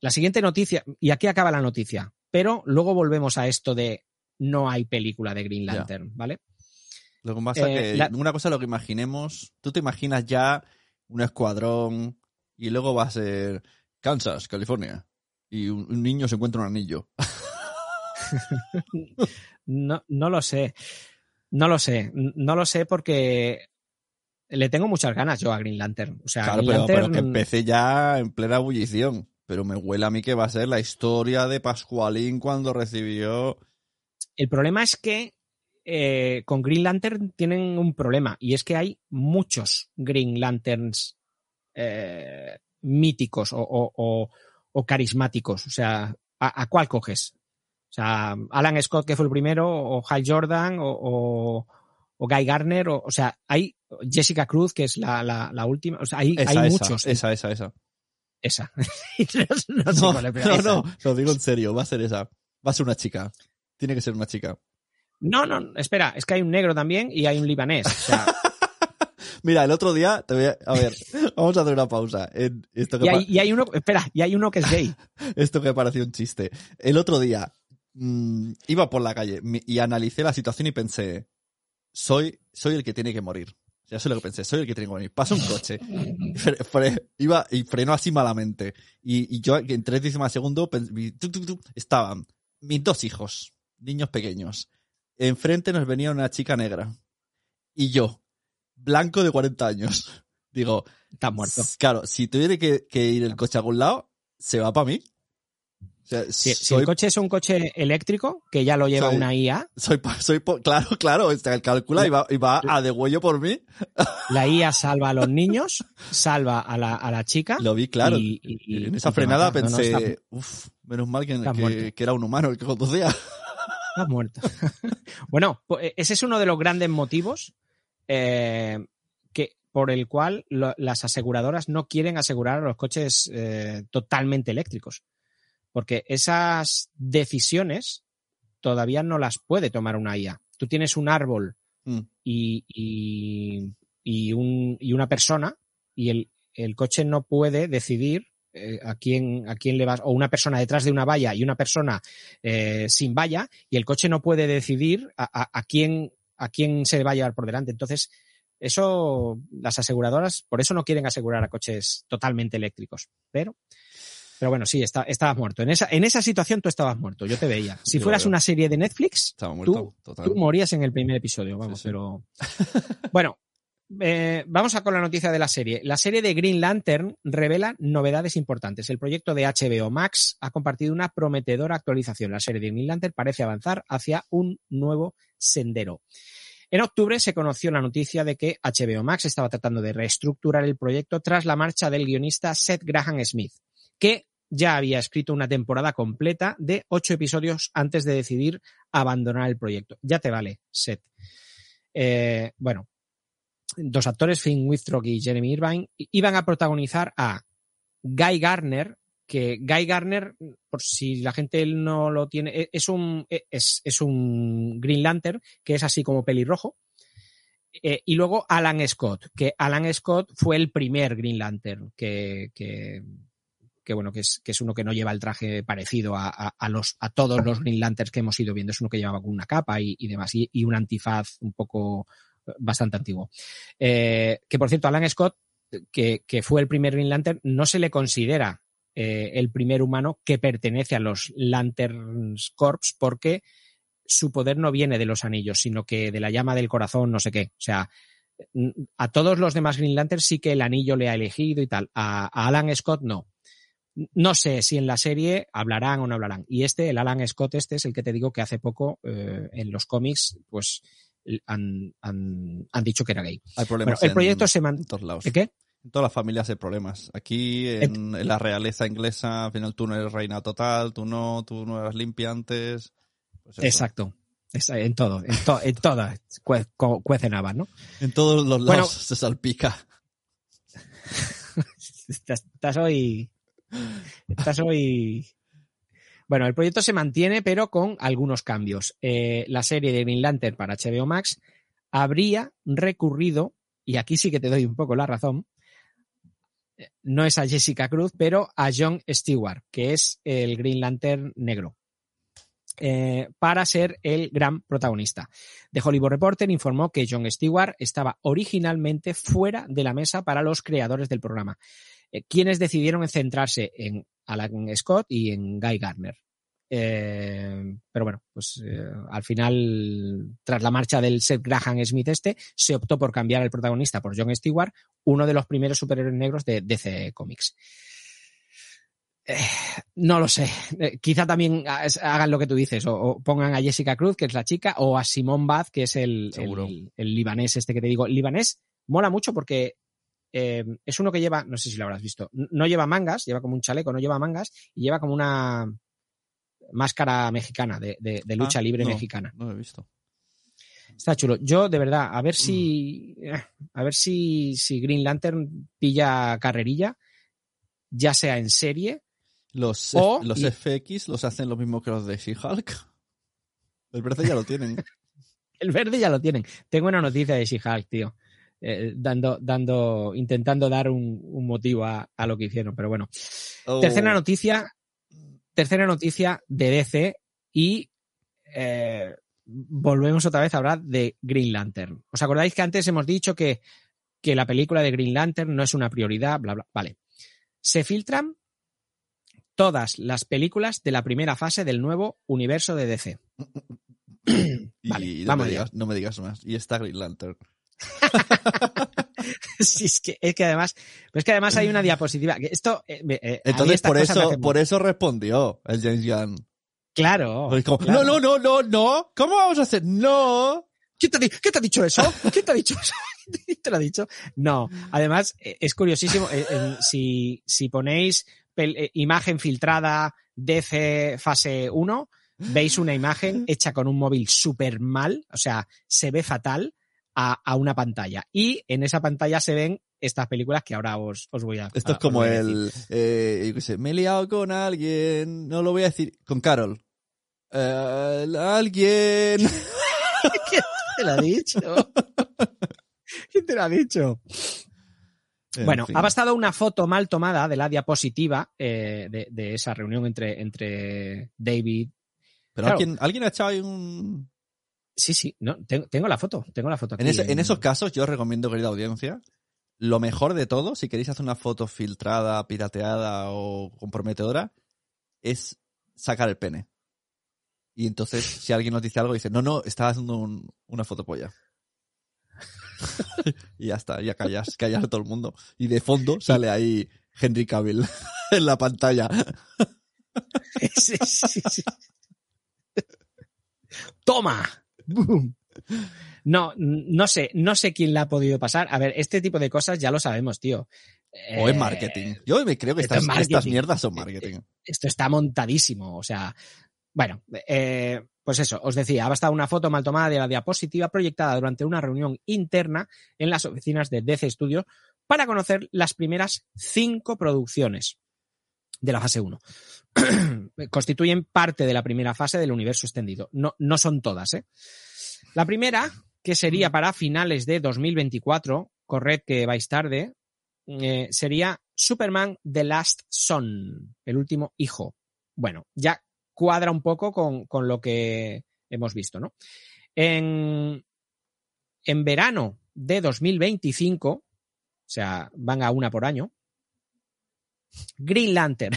la siguiente noticia, y aquí acaba la noticia, pero luego volvemos a esto de no hay película de Green. Lantern, ¿vale? Lo que pasa Eh, que la- una cosa es lo que imaginemos, tú te imaginas ya un escuadrón y luego va a ser Kansas, California, y un, un niño se encuentra un anillo. No, no lo sé. No lo sé. No lo sé porque le tengo muchas ganas yo a Green Lantern. O sea, Claro, Green pero, pero Lantern- que empecé ya en plena ebullición. Pero me huele a mí que va a ser la historia de Pascualín cuando recibió. El problema es que eh, con Green Lantern tienen un problema y es que hay muchos Green Lanterns eh, míticos o, o- o- o carismáticos. O sea, ¿a, a cuál coges? O sea, Alan Scott, que fue el primero, o Hal Jordan, o, o- o Guy Garner, o, o sea, hay Jessica Cruz, que es la, la- la última. O sea, hay, Esa, hay esa, muchos. Esa, esa, esa. Esa. no, no No, esa. lo digo en serio, va a ser esa. Va a ser una chica. Tiene que ser una chica. No, no, espera, es que hay un negro también y hay un libanés. O sea, Mira, el otro día, te voy a, a ver, vamos a hacer una pausa. En esto, que y, hay, y hay uno, espera, y hay uno que es gay. esto que pareció un chiste. El otro día, mm, iba por la calle y analicé la situación y pensé, soy, soy el que tiene que morir. Eso es lo que pensé, soy el que tiene que morir. Pasa un coche, fre- fre- iba y frenó así malamente. Y, y yo en tres décimas de segundo pen- vi- tu, tu, tu, estaban mis dos hijos, niños pequeños. Enfrente nos venía una chica negra. Y yo, blanco de 40 años. Digo, Estás muerto. Claro, si tuviera que, que ir el coche a algún lado, se va para mí. Sea, Si, el coche es un coche eléctrico, que ya lo lleva Soy- una IA, soy, claro, claro, él calcula y va, y va a de huello por mí. la IA salva a los niños, salva a la, a la chica. Lo vi claro. y- en esa frenada mata. No, no, pensé, está- uff, menos mal que, era un humano el que conducía. Estás muerto. bueno, pues, ese es uno de los grandes motivos eh, que, por el cual lo- las aseguradoras no quieren asegurar a los coches eh, totalmente eléctricos. Porque esas decisiones todavía no las puede tomar una IA. Tú tienes un árbol Mm. y, y- y un- y una persona y el, el coche no puede decidir eh, a quién a quién le vas o una persona detrás de una valla y una persona eh, sin valla y el coche no puede decidir a, a- a quién a quién se va a llevar por delante entonces eso las aseguradoras por eso no quieren asegurar a coches totalmente eléctricos pero pero bueno sí está, estabas muerto en esa en esa situación tú estabas muerto yo te veía si Yo fueras una serie de Netflix Estaba muerto, total. Tú morías en el primer episodio, vamos, Sí, sí. pero. bueno, eh, vamos a con la noticia de la serie. La serie de Green Lantern revela novedades importantes. El proyecto de HBO Max ha compartido una prometedora actualización. La serie de Green Lantern parece avanzar hacia un nuevo sendero. En octubre se conoció la noticia de que HBO Max estaba tratando de reestructurar el proyecto tras la marcha del guionista Seth Graham Smith, que ya había escrito una temporada completa de ocho episodios antes de decidir abandonar el proyecto. Ya te vale, Seth. Eh, bueno, dos actores, Finn Withrock y Jeremy Irvine, iban a protagonizar a Guy Garner, que Guy Garner, por si la gente no lo tiene, e- es un, e- es, es un Green Lantern que es así como pelirrojo. Eh, y luego Alan Scott, que Alan Scott fue el primer Green Lantern que, que bueno, que es, que es uno que no lleva el traje parecido a, a- los, a todos los Green Lanterns que hemos ido viendo. Es uno que llevaba con una capa y, y demás, y, y un antifaz un poco eh, bastante antiguo. Eh, que por cierto, Alan Scott, que, que fue el primer Green Lantern, no se le considera eh, el primer humano que pertenece a los Lanterns Corps porque su poder no viene de los anillos, sino que de la llama del corazón, no sé qué. O sea, a todos los demás Green Lanterns sí que el anillo le ha elegido y tal. A Alan Scott no. No sé si en la serie hablarán o no hablarán. Y este, el Alan Scott, este es el que te digo que hace poco eh, en los cómics, pues han, han, han dicho que era gay. Hay Bueno, problemas el proyecto en, se todos lados. ¿Eh, ¿Qué? En todas las familias hay problemas. Aquí, en, en la realeza inglesa, al final tú no eres reina total, tú no, tú no eras limpia antes. Pues. Exacto. En todo, en, to- en todas cue- co- cuecen habas, ¿no? En todos los lados Bueno. se salpica. Estás, estás hoy. Estás hoy. Bueno, el proyecto se mantiene, pero con algunos cambios. Eh, la serie de Green Lantern para HBO Max habría recurrido, y aquí sí que te doy un poco la razón, no es a Jessica Cruz, pero a John Stewart, que es el Green Lantern negro, eh, para ser el gran protagonista. The Hollywood Reporter informó que John Stewart estaba originalmente fuera de la mesa para los creadores del programa, eh, quienes decidieron centrarse en Alan Scott y en Guy Garner. Eh, pero bueno, pues eh, al final, tras la marcha del Seth Graham Smith este, se optó por cambiar el protagonista por John Stewart, uno de los primeros superhéroes negros de DC Comics. Eh, no lo sé. Quizá también ha- hagan lo que tú dices, o, o pongan a Jessica Cruz, que es la chica, o a Simón Baz, que es el, el, el libanés este que te digo. El libanés mola mucho porque eh, es uno que lleva, no sé si lo habrás visto, no lleva mangas, lleva como un chaleco, no lleva mangas, y lleva como una máscara mexicana, de, de- de lucha Ah, libre no, mexicana. No lo he visto. Está chulo. Yo, de verdad, a ver si. eh, A ver si, si Green Lantern pilla carrerilla, ya sea en serie. Los, O- los y- FX los hacen lo mismo que los de She-Hulk. El verde ya lo tienen. El verde ya lo tienen. Tengo una noticia de She-Hulk, tío. Eh, dando, dando, intentando dar un, un motivo a, a lo que hicieron, pero bueno. Oh, Tercera noticia. Tercera noticia de DC y eh, volvemos otra vez a hablar de Green Lantern. ¿Os acordáis que antes hemos dicho que, que la película de Green Lantern no es una prioridad? Bla, bla. Vale. Se filtran todas las películas de la primera fase del nuevo universo de DC. Y Vale, no, vamos me allá. digas, no me digas más. Y está Green Lantern. Sí, es que, es que además, es que además hay una diapositiva. que Esto, eh, eh, Entonces, por eso, por eso respondió el James Gunn. Claro. Es como, claro. No, no, no, no, no. ¿Cómo vamos a hacer? No. ¿Quién te, quién te ha dicho eso? ¿Quién te ha dicho eso? ¿Quién te lo ha dicho? No. Además, eh, es curiosísimo. eh, si, si ponéis eh, imagen filtrada DC fase 1, veis una imagen hecha con un móvil súper mal, o sea, se ve fatal a, a una pantalla. Y en esa pantalla se ven estas películas que ahora os, os voy a. Esto es como el, eh, yo qué sé, me he liado con alguien, no lo voy a decir, con Carol. Eh, alguien. ¿Quién te lo ha dicho? ¿Quién te lo ha dicho? En Bueno, fin. ha bastado una foto mal tomada de la diapositiva eh, de, de esa reunión entre, entre David. Pero claro. alguien, alguien ha echado ahí un... Sí, sí, no, tengo, tengo la foto, tengo la foto aquí. En, ese- en esos casos yo os recomiendo, querida audiencia, lo mejor de todo, si queréis hacer una foto filtrada, pirateada o comprometedora, es sacar el pene. Y entonces, si alguien nos dice algo, dice, no, no, estaba haciendo un- una fotopolla. y ya está, ya callas, callas a todo el mundo. Y de fondo sale ahí Henry Cavill en la pantalla. Sí, sí, sí. ¡Toma! No, no sé, no sé quién la ha podido pasar. A ver, este tipo de cosas ya lo sabemos, tío. O es Eh, marketing. Yo me creo que estas, es marketing. estas mierdas son marketing. esto está montadísimo. O sea, bueno, eh, pues eso, os decía, ha bastado una foto mal tomada de la diapositiva proyectada durante una reunión interna en las oficinas de DC Studios para conocer las primeras cinco producciones de la fase 1. Constituyen parte de la primera fase del universo extendido. No, no son todas, ¿eh? La primera, que sería para finales de 2024, corred que vais tarde, eh, sería Superman The Last Son, el último hijo. Bueno, ya cuadra un poco con, con lo que hemos visto, ¿no? En, en verano de 2025, o sea, van a una por año, Green Lantern.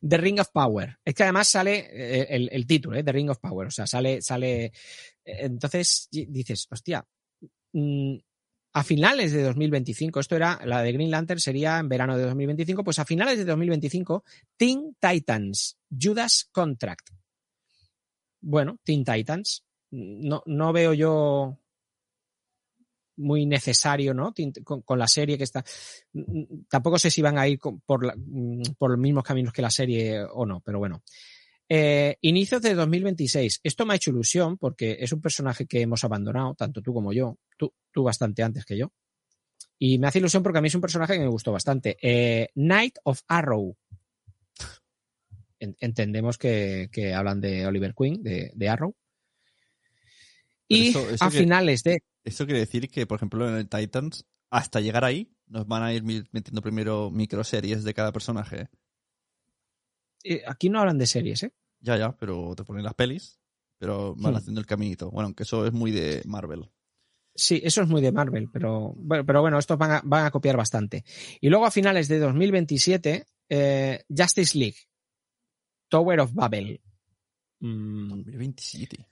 The Ring of Power. Es que además sale eh, el, el título, ¿eh? The Ring of Power. O sea, sale, sale. eh, Entonces dices, hostia, mm, a finales de 2025, esto era, la de Green Lantern sería en verano de 2025, pues a finales de 2025, Teen Titans, Judas Contract. Bueno, Teen Titans. No, no veo yo muy necesario, ¿no? Con, con la serie que está. Mm, Tampoco sé si van a ir por, la- mm, por los mismos caminos que la serie o no, pero bueno. Eh, inicios de 2026. Esto me ha hecho ilusión porque es un personaje que hemos abandonado, tanto tú como yo. Tú, tú bastante antes que yo. Y me hace ilusión porque a mí es un personaje que me gustó bastante. Eh, Knight of Arrow. En- entendemos que, que hablan de Oliver Queen, de, de Arrow. Pero Y a que- finales de. Eso quiere decir que, por ejemplo, en el Titans, hasta llegar ahí, nos van a ir metiendo primero microseries de cada personaje. eh, aquí no hablan de series, ¿eh? Ya, ya, pero te ponen las pelis, pero van Hmm. haciendo el caminito. Bueno, aunque eso es muy de Marvel. Sí, eso es muy de Marvel, pero bueno, pero bueno estos van a, van a copiar bastante. Y luego a finales de 2027, eh, Justice League, Tower of Babel. Mm, 2027.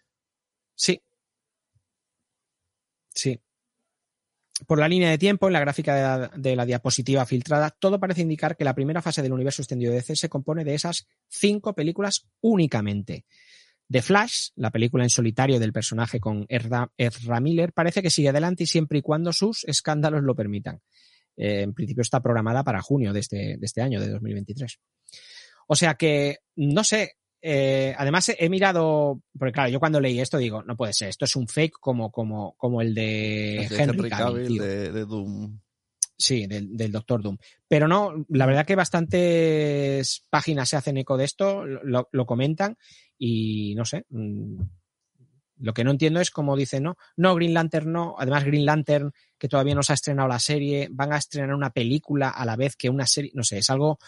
sí. Sí. Por la línea de tiempo, en la gráfica de la, diapositiva filtrada, todo parece indicar que la primera fase del universo extendido de DC se compone de esas cinco películas únicamente. The Flash, la película en solitario del personaje con Ezra, Ezra Miller, parece que sigue adelante y siempre y cuando sus escándalos lo permitan. Eh, en principio está programada para junio de este, de este año, de 2023. O sea que, no sé, eh, además he, mirado, porque claro, yo cuando leí esto digo, no puede ser, esto es un fake como, como, como el de, Henry Cavill, de Doom. Sí, del, del Doctor Doom. Pero no, la verdad que bastantes páginas se hacen eco de esto, lo, lo comentan y no sé. mm, Lo que no entiendo es cómo dicen, no, no, Green Lantern no. Además, Green Lantern, que todavía no se ha estrenado la serie, van a estrenar una película a la vez que una serie. No sé, es algo.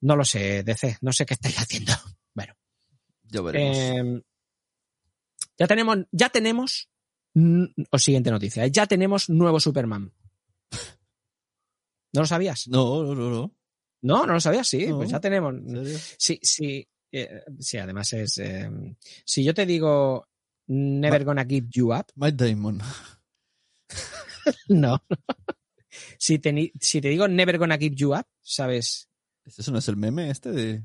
No lo sé, DC, no sé qué estáis haciendo. Ya veremos. Eh, ya tenemos, ya tenemos, o siguiente noticia, ¿eh? ya tenemos nuevo Superman. ¿No lo sabías? no, no, no, no. No, no lo sabías, sí, No. pues ya tenemos. Sí, sí, eh, sí, además es. eh, si yo te digo Never gonna give you up, Mike Damon. no. si, te, si te digo Never gonna give you up, ¿sabes? ¿Eso no es el meme este de...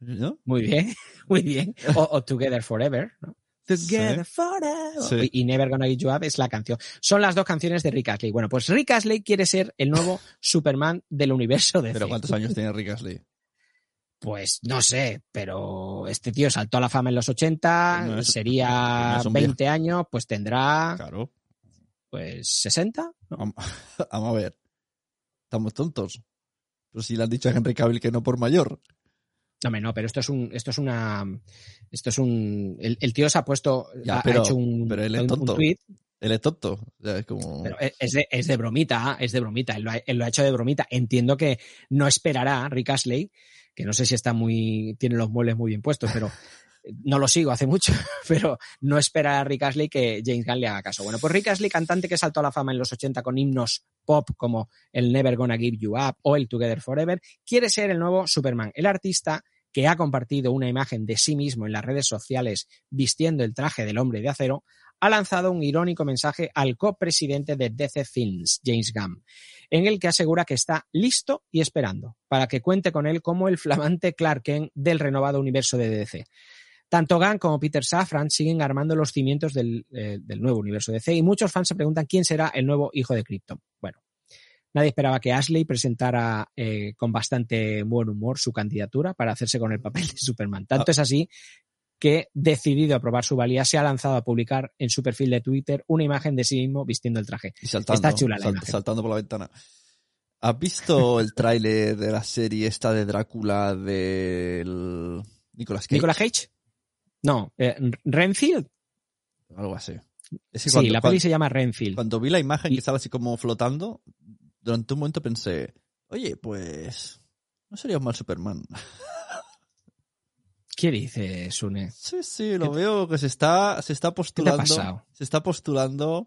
¿No? Muy bien, muy bien. O, o Together Forever, ¿no? Together Sí. Forever. Sí. Y, Never Gonna Give You Up es la canción. Son las dos canciones de Rick Astley. Bueno, pues Rick Astley quiere ser el nuevo Superman del universo de Pero ¿cuántos años tiene Rick Astley? Pues no sé, pero este tío saltó a la fama en los 80, No es- sería no es un 20 años, pues tendrá Claro. pues 60. ¿no? Vamos, vamos a ver. Estamos tontos. Pero si le han dicho a Henry Cavill que no por mayor. No, no, pero esto es un, esto es una, esto es un, el, el tío se ha puesto, Ya, ha, hecho un, pero él es tonto. tuit, Él es tonto. O sea, es como... pero es de, es de bromita, es de bromita, él lo, ha, él lo ha hecho de bromita. Entiendo que no esperará Rick Astley, que no sé si está muy, tiene los muebles muy bien puestos, pero no lo sigo hace mucho, pero no espera a Rick Astley que James Gunn le haga caso. Bueno, pues Rick Astley, cantante que saltó a la fama en los 80 con himnos pop como el Never Gonna Give You Up o el Together Forever, quiere ser el nuevo Superman. El artista que ha compartido una imagen de sí mismo en las redes sociales vistiendo el traje del hombre de acero, ha lanzado un irónico mensaje al copresidente de DC Films, James Gunn, en el que asegura que está listo y esperando para que cuente con él como el flamante Clark Kent del renovado universo de DC. Tanto Gunn como Peter Safran siguen armando los cimientos del, eh, del nuevo universo de DC y muchos fans se preguntan quién será el nuevo hijo de Krypton. Bueno, nadie esperaba que Ashley presentara eh, con bastante buen humor su candidatura para hacerse con el papel de Superman. Tanto Ah. es así que, decidido a probar su valía, se ha lanzado a publicar en su perfil de Twitter una imagen de sí mismo vistiendo el traje. Y saltando, Está chula la sal- imagen. saltando por la ventana. ¿Has visto el tráiler de la serie esta de Drácula del Nicolas Cage? ¿Nicolas Cage? No, eh, Renfield. Algo así. Es que Sí, cuando, la cuando- peli se llama Renfield. cuando vi la imagen Y- que estaba así como flotando, durante un momento pensé, oye, pues no sería un mal Superman. ¿Qué dice Sune? Sí, sí, lo veo que se está, se está postulando. pasado? Se está postulando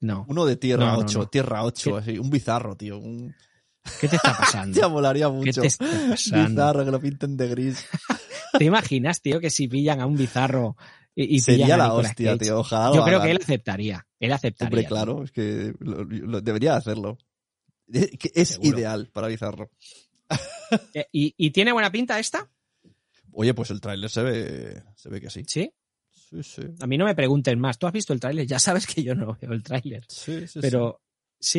No. uno de Tierra No, no, 8, no. Tierra 8, ¿Qué? así, un bizarro, tío. Un... ¿Qué te está pasando? Te molaría ¿Qué mucho. te está pasando? Bizarro, que lo pinten de gris. ¿Te imaginas, tío, que si pillan a un bizarro y, y Sería la hostia, Cage? tío. Ojalá Yo creo que él aceptaría. Él aceptaría. Hombre, claro, es que lo- lo- debería hacerlo. Es, que es Seguro. ideal para Bizarro. Eh, ¿Y, y tiene buena pinta esta? Oye, pues el tráiler se ve, se ve que sí. Sí. Sí, sí. A mí no me pregunten más. ¿Tú has visto el tráiler? Ya sabes que yo no veo el tráiler. Sí, sí, Pero sí,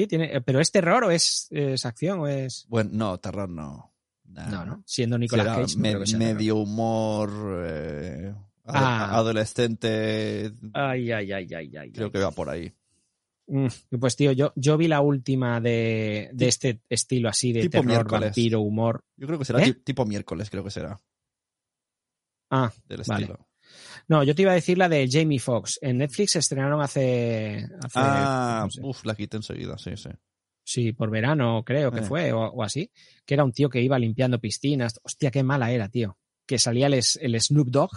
tiene. eh, ¿Pero es terror o es, es acción o es.? Bueno, no, terror no. Nah. No, ¿no? Siendo Nicolas Será Cage. no me- creo que sea terror. medio humor eh, Ah. adolescente. Ay, ay, ay, ay, ay. Creo que va por ahí. Mm, Pues tío, yo, yo vi la última de, de este estilo así de Tipo terror, miércoles. vampiro, humor. Yo creo que será ¿Eh? ti- tipo miércoles, creo que será. Ah, Del Vale. No, yo te iba a decir la de Jamie Foxx. En Netflix se estrenaron hace. hace Ah, no sé, uf, la quité enseguida, sí, sí. sí, por verano creo que Eh. fue o, o así. Que era un tío que iba limpiando piscinas. Hostia, qué mala era, tío. Que salía el, el Snoop Dogg.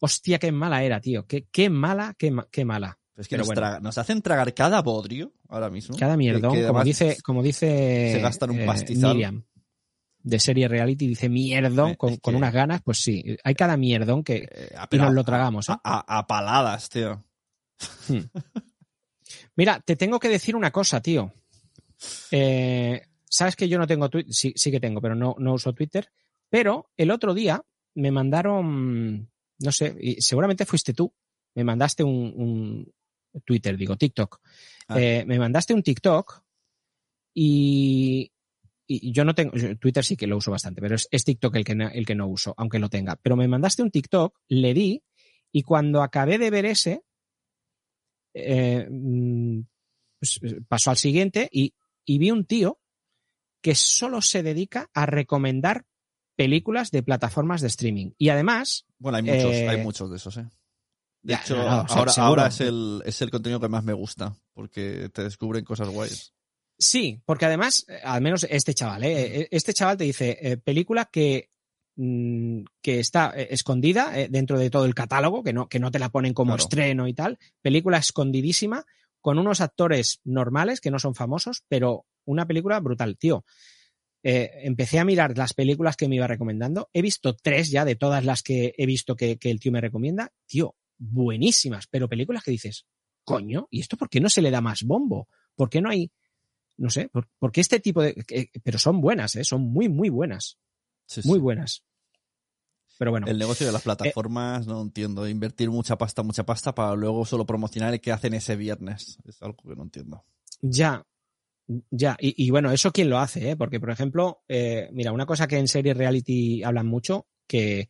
Hostia, qué mala era, tío. Qué, qué mala, qué, qué mala. Es que nos, bueno. traga- nos hacen tragar cada bodrio ahora mismo. Cada que como dice, como dice se gastan un eh, pastizal. Miriam, de serie reality, dice mierdón Eh, con, con unas ganas, pues sí, hay cada mierdón que eh, y nos lo tragamos. ¿eh? A, a- a paladas, tío. Mira, te tengo que decir una cosa, tío. Eh, Sabes que yo no tengo Twitter, sí, sí que tengo, pero no, no uso Twitter. Pero el otro día me mandaron, no sé, y seguramente fuiste tú, me mandaste un, un Twitter, digo, TikTok. Ah. Eh, me mandaste un TikTok y, y yo no tengo, Twitter sí que lo uso bastante, pero es, es TikTok el que, no, el que no uso, aunque lo tenga. Pero me mandaste un TikTok, le di y cuando acabé de ver ese, eh, mm, pues, pasó al siguiente y, y vi un tío que solo se dedica a recomendar películas de plataformas de streaming. Y además, Bueno, hay muchos, Eh, hay muchos de esos, ¿eh? De Ya, hecho, no, no, o sea, ahora, ahora es, el, es el contenido que más me gusta, porque te descubren cosas guays. Sí, porque además, eh, al menos este chaval, ¿eh? Eh, este chaval te dice eh, película que, mm, que está escondida eh, dentro de todo el catálogo, que no, que no te la ponen como Claro. estreno y tal. Película escondidísima, con unos actores normales que no son famosos, pero una película brutal, tío. Empecé a mirar las películas que me iba recomendando. He visto tres ya de todas las que he visto que, que el tío me recomienda. Tío, buenísimas, pero películas que dices, coño, ¿y esto por qué no se le da más bombo? ¿Por qué no hay, no sé, por, porque este tipo de... pero son buenas, ¿eh? son muy, muy buenas, Sí, sí. muy buenas. Pero bueno, El negocio de las plataformas, no entiendo. Invertir mucha pasta, mucha pasta para luego solo promocionar el que hacen ese viernes. Es algo que no entiendo. ya, ya, y, y bueno, eso quién lo hace, ¿eh? Porque, por ejemplo, eh, mira, una cosa que en series reality hablan mucho, que,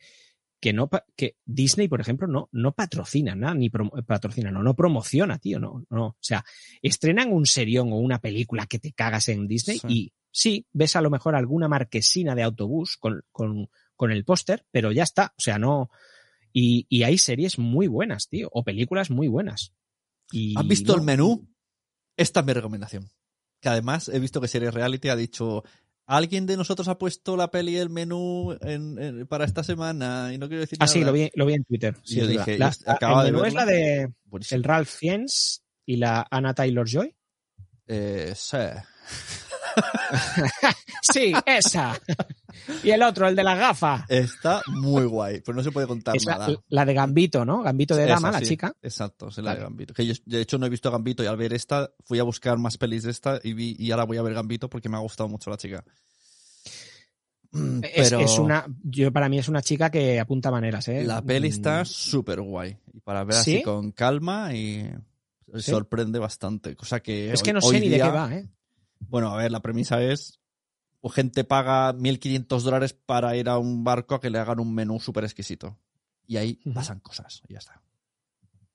que no que Disney, por ejemplo, no, no patrocina nada, ni promo- patrocina, no, no promociona, tío, no, no. O sea, estrenan un serión o una película que te cagas en Disney Sí. y sí, ves a lo mejor alguna marquesina de autobús con, con, con el póster, pero ya está. O sea, no. Y, y hay series muy buenas, tío, o películas muy buenas. Y ¿Has visto no. el menú? Esta es mi recomendación. Que además he visto que Series Reality ha dicho. ¿Alguien de nosotros ha puesto la peli el menú en- en- para esta semana? Y no quiero decir Ah, sí, lo vi, lo vi en Twitter. Sí, yo es dije, yo acababa el de es la de Buenísimo. el Ralph Fiennes y la Anna Taylor Joy. Eh, sí. Sí, esa. y el otro, el de las gafas. Está muy guay, pero no se puede contar nada. la de Gambito, ¿no? Gambito de Esa, dama, la chica. Exacto, es la de. Gambito. Que yo, de hecho, no he visto Gambito y al ver esta fui a buscar más pelis de esta y, vi, y ahora voy a ver Gambito porque me ha gustado mucho la chica. Mm, Es, una, yo para mí es una chica que apunta maneras, ¿eh? la peli Mm, está súper guay. Y para ver ¿Sí? así con calma y ¿Sí? sorprende bastante. Cosa que. Es que hoy- no sé ni de qué va, ¿eh? Bueno, a ver, la premisa es. gente paga 1.500 dólares para ir a un barco a que le hagan un menú súper exquisito. Y ahí pasan cosas. Y ya está.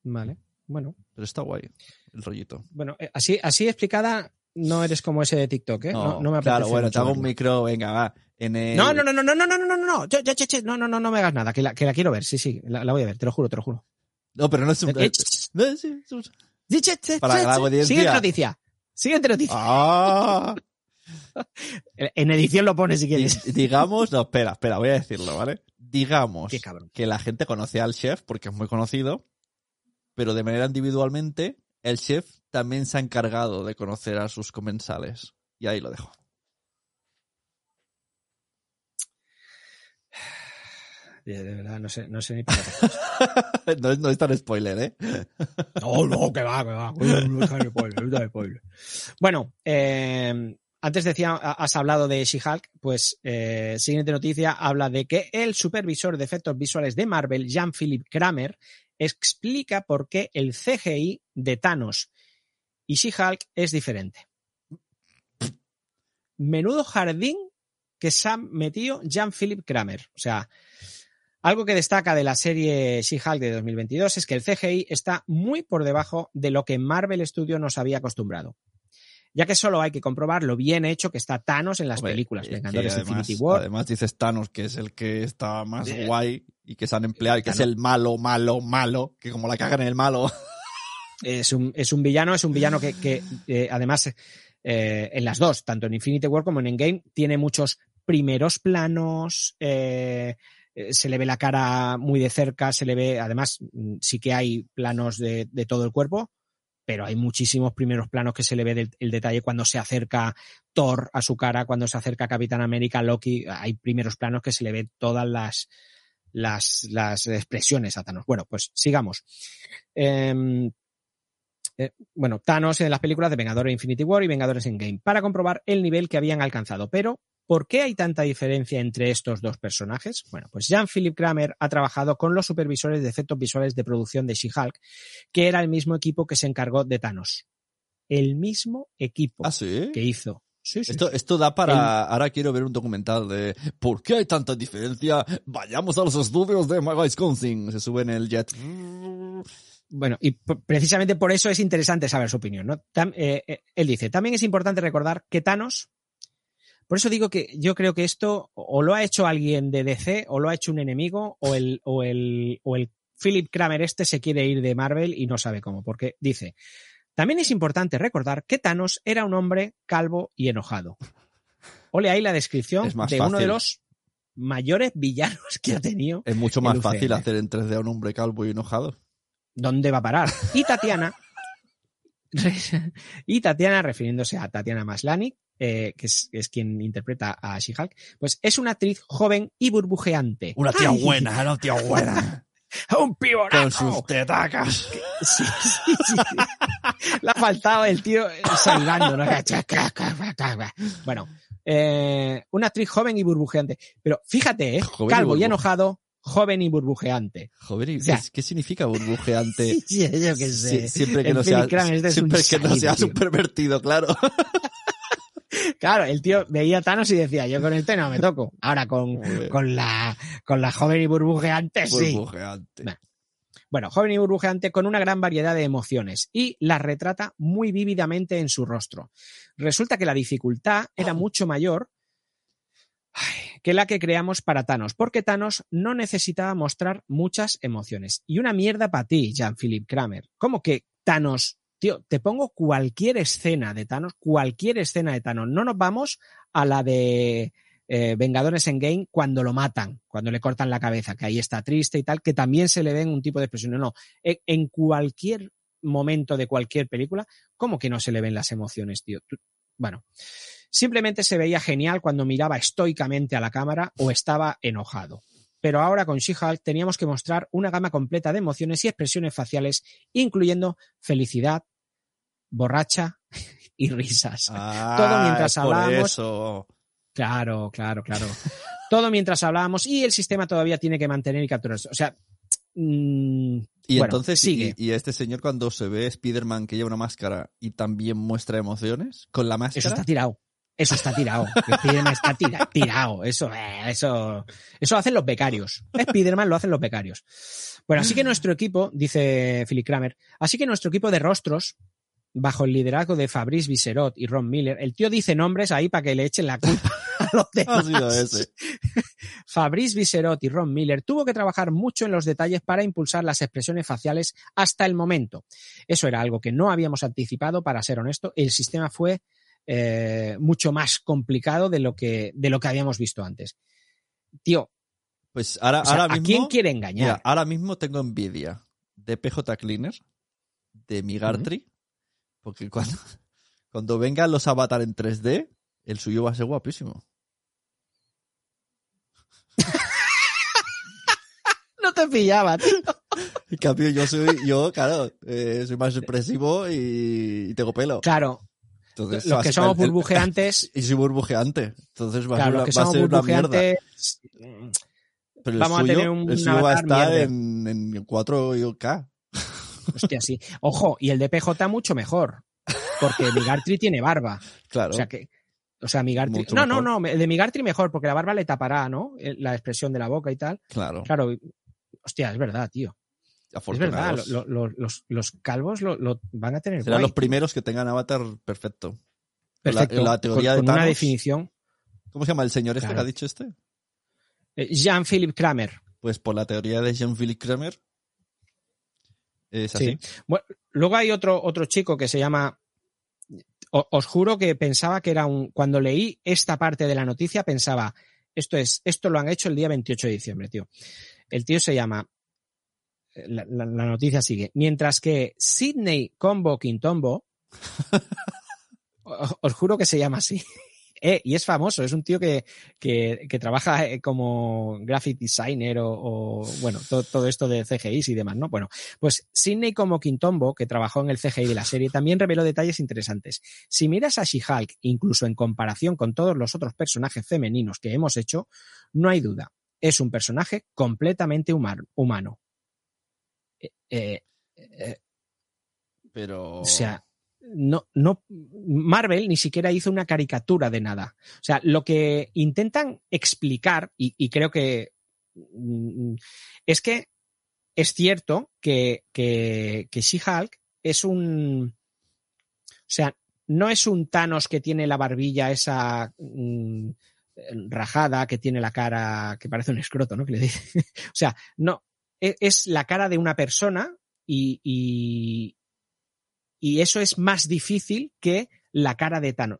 Vale. Bueno, Pero está guay el rollito. bueno, eh, así, así explicada, no eres como ese de TikTok, ¿eh? No, no me claro, apetece bueno, mucho te hago un micro, venga, va. En el- No, no, no, no, no, no, no, no, no, no, yo, yo, yo, no, no, no, no me hagas nada, que la, que la quiero ver, sí, sí, la, la voy a ver, te lo juro, te lo juro. No, pero no es un. Eh, No, Para la audiencia. Siguiente noticia. Siguiente noticia. Ah, En edición lo pones si quieres. digamos, no, espera, espera, voy a decirlo, ¿vale? Digamos que la gente conoce al chef porque es muy conocido, pero de manera individualmente, el chef también se ha encargado de conocer a sus comensales. Y ahí lo dejo. De, verdad, no sé, no sé ni para qué. no, es- no es tan spoiler, ¿eh? No, no, que va, que va. No está en spoiler, no spoiler. Bueno, eh, antes decía, has hablado de She-Hulk, pues eh, siguiente noticia habla de que el supervisor de efectos visuales de Marvel, Jean-Philippe Kramer, explica por qué el CGI de Thanos y She-Hulk es diferente. Menudo jardín que se ha metido Jean-Philippe Kramer. O sea, algo que destaca de la serie She-Hulk de 2022 es que el CGI está muy por debajo de lo que Marvel Studios nos había acostumbrado. Ya que solo hay que comprobar lo bien hecho que está Thanos en las Hombre, películas es Vengadores además, Infinity War. Además dices Thanos, que es el que está más guay y que se han empleado y que es el malo, malo, malo, que como la cagan en el malo. Es un, es un villano, es un villano que, que, eh, además eh, en las dos, tanto en Infinity War como en Endgame, tiene muchos primeros planos, eh, se le ve la cara muy de cerca, se le ve, además mm, sí que hay planos de, de todo el cuerpo, pero hay muchísimos primeros planos que se le ve del- el detalle cuando se acerca Thor a su cara, cuando se acerca Capitán América, Loki, hay primeros planos que se le ve todas las, las, las expresiones a Thanos. Bueno, pues sigamos. Em, eh, bueno, Thanos en las películas de Vengadores Infinity War y Vengadores Endgame para comprobar el nivel que habían alcanzado. Pero, ¿por qué hay tanta diferencia entre estos dos personajes? Bueno, pues Jean-Philippe Kramer ha trabajado con los supervisores de efectos visuales de producción de She-Hulk, que era el mismo equipo que se encargó de Thanos. El mismo equipo Ah, sí. que hizo. Sí, sí, Esto, sí. esto da para. Ahora quiero ver un documental de ¿Por qué hay tanta diferencia? Vayamos a los estudios de Wisconsin. Se sube en el jet. Bueno, y precisamente por eso es interesante saber su opinión. ¿no? Tam- eh, eh, él dice, también es importante recordar que Thanos, por eso digo que yo creo que esto o lo ha hecho alguien de DC o lo ha hecho un enemigo o el, o el, o el Philip Kramer este se quiere ir de Marvel y no sabe cómo, porque dice, También es importante recordar que Thanos era un hombre calvo y enojado. Ole ahí la descripción de uno de los mayores villanos que ha tenido. Es mucho más fácil hacer en 3D a un hombre calvo y enojado. ¿Dónde va a parar? Y Tatiana, y Tatiana, refiriéndose a Tatiana Maslany, eh, que es, es quien interpreta a She-Hulk, pues es una actriz joven y burbujeante. Una tía ¡Ay! buena, una tía buena. ¡Un pibonazo! Con sus tetacas. Sí, sí, sí. Le ha faltado el tío salivando, ¿no? Bueno, eh, una actriz joven y burbujeante. Pero fíjate, ¿eh? Joven calvo y enojado, joven y burbujeante. Joder, ¿y O sea- qué, significa burbujeante? Sí, yo qué sé. Sie- siempre que El no sea, este siempre que no sádico, sea tío. un pervertido, claro. Claro, el tío veía a Thanos y decía, yo con este no me toco. Ahora con, con la, con la joven y burbujeante sí. Burbujeante. Bueno. Bueno, joven y burbujeante con una gran variedad de emociones y las retrata muy vívidamente en su rostro. Resulta que la dificultad era mucho mayor ay, que la que creamos para Thanos, porque Thanos no necesitaba mostrar muchas emociones. Y una mierda para ti, Jean-Philippe Kramer. ¿Cómo que Thanos? Tío, te pongo cualquier escena de Thanos, cualquier escena de Thanos. No nos vamos a la de eh, Vengadores en Game cuando lo matan, cuando le cortan la cabeza, que ahí está triste y tal, que también se le ven un tipo de expresión. No, no. En, cualquier momento de cualquier película, ¿cómo que no se le ven las emociones, tío? Bueno, simplemente se veía genial cuando miraba estoicamente a la cámara o estaba enojado. Pero ahora con She-Hulk teníamos que mostrar una gama completa de emociones y expresiones faciales, incluyendo felicidad, borracha y risas. Ah, Todo mientras hablábamos. eso. Claro, claro, claro. Todo mientras hablábamos y el sistema todavía tiene que mantener y capturar. O sea, mm, Y bueno, entonces, sigue. y, y este señor cuando se ve Spider-Man que lleva una máscara y también muestra emociones con la Eso máscara. está tirado. Eso está tirado. Spiderman está tira- tirado. Eso, eh, eso, eso lo hacen los becarios. Spiderman lo hacen los becarios. Bueno, así que nuestro equipo, dice Philip Kramer, así que nuestro equipo de rostros, bajo el liderazgo de Fabrice Visserot y Ron Miller, el tío dice nombres ahí para que le echen la culpa a los Ha demás. sido ese. Fabrice Visserot y Ron Miller tuvo que trabajar mucho en los detalles para impulsar las expresiones faciales hasta el momento. Eso era algo que no habíamos anticipado, para ser honesto. El sistema fue eh, mucho más complicado de lo que, de lo que habíamos visto antes. Tío, Pues ahora, o sea, ahora ¿a mismo. quién quiere engañar? Mira, ahora mismo tengo envidia de PJ Cleaner, de Migartri, porque cuando, cuando vengan los avatar en 3D, el suyo va a ser guapísimo. no te pillaba, tío. En cambio, yo soy, yo, claro, eh, soy más expresivo y, y tengo pelo. Claro, Entonces, los que somos burbujeantes, Y soy burbujeante. Entonces va a ser, va a somos ser una mierda. Pero el vamos a tener un el suyo va a estar en, en 4K. hostia, sí. Ojo, y el de PJ mucho mejor, porque Migartri tiene barba. Claro. O sea que. O sea, Migartri. No, no, mejor. no. El de Migartri mejor, porque la barba le tapará, ¿no? El- La expresión de la boca y tal. claro. Claro. Hostia, es verdad, tío. Es verdad. Afortunados. lo- lo- los, los calvos lo, van a tener. Serán guay. los primeros que tengan avatar perfecto. Perfecto. La, la teoría con, de con una definición. ¿Cómo se llama el señor este Claro. que ha dicho este? Eh, Jean-Philippe Kramer. Pues por la teoría de Jean-Philippe Kramer. Es así. Sí. Bueno, luego hay otro, otro chico que se llama. Os juro que pensaba que era un. Cuando leí esta parte de la noticia, pensaba, esto es, esto lo han hecho el día 28 de diciembre, tío. El tío se llama. La, la- la noticia sigue. Mientras que Sidney Combo Quintombo. os, os juro que se llama así. Eh, y es famoso, es un tío que, que, que trabaja eh, como graphic designer o, o, bueno, todo, todo esto de CGI y demás, ¿no? Bueno, pues Sidney como Quintombo, que trabajó en el CGI de la serie, también reveló detalles interesantes. Si miras a She-Hulk, incluso en comparación con todos los otros personajes femeninos que hemos hecho, no hay duda, es un personaje completamente human- humano. Eh, eh, Pero. o sea, no, no, Marvel ni siquiera hizo una caricatura de nada. O sea, lo que intentan explicar, y, y creo que mm, es que es cierto que, que, que She-Hulk es un. O sea, no es un Thanos que tiene la barbilla esa mm, rajada, que tiene la cara que parece un escroto, ¿no? Que le dice. o sea, no. E- Es la cara de una persona y, y, y eso es más difícil que la cara de Thanos.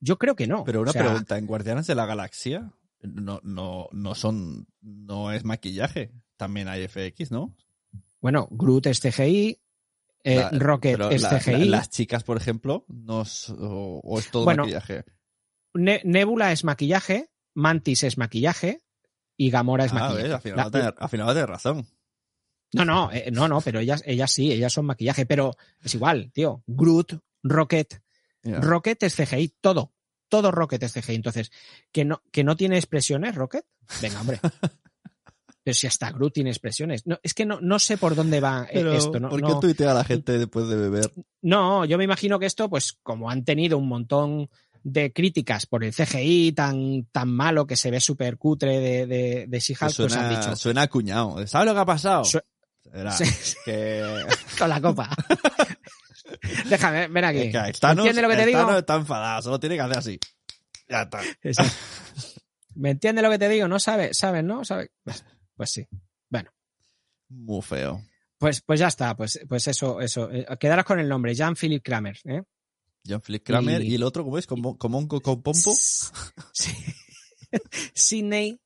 Yo creo que no. Pero una O sea, pregunta, en Guardianes de la Galaxia no, no, no son, no es maquillaje. También hay FX, ¿no? Bueno, Groot es CGI, eh, La- Rocket es la- la- CGI, las chicas, por ejemplo, no es- o, o es todo Bueno, maquillaje. Ne- Nebula es maquillaje, Mantis es maquillaje y Gamora es Ah, maquillaje. ves, al final, La- a tener, al final va a tener razón. No, no, eh, no, no, pero ellas, ellas sí, ellas son maquillaje, pero es igual, tío. Groot, Rocket. Rocket es CGI, todo, todo Rocket es CGI. Entonces, ¿que no, que no tiene expresiones, Rocket? Venga, hombre. Pero si hasta Groot tiene expresiones. No, es que no, no sé por dónde va eh, Pero, esto. No, ¿por qué no, tuitea la gente después de beber? no, yo me imagino que esto, pues como han tenido un montón de críticas por el CGI tan, tan malo que se ve súper cutre de, de, de She-Hulk, pues han suena, dicho, suena acuñado. ¿Sabes lo que ha pasado? Su- Era Sí. que, con la copa. Déjame, ven aquí. que Thanos, ¿Entiendes lo que te digo? Thanos está enfadado, solo tiene que hacer así. Ya está. Exacto. ¿Me entiendes lo que te digo? ¿No sabes? ¿Sabes, no? ¿Sabes? Pues, pues sí. Bueno, Muy feo. pues, pues ya está. Pues, pues eso, eso. Eh, Quedaros con el nombre, Jean-Philippe Kramer. ¿eh? Jean-Philippe Kramer y... Y- el otro, ¿cómo es? ¿Como, como un co- con pompo? Sí. Sidney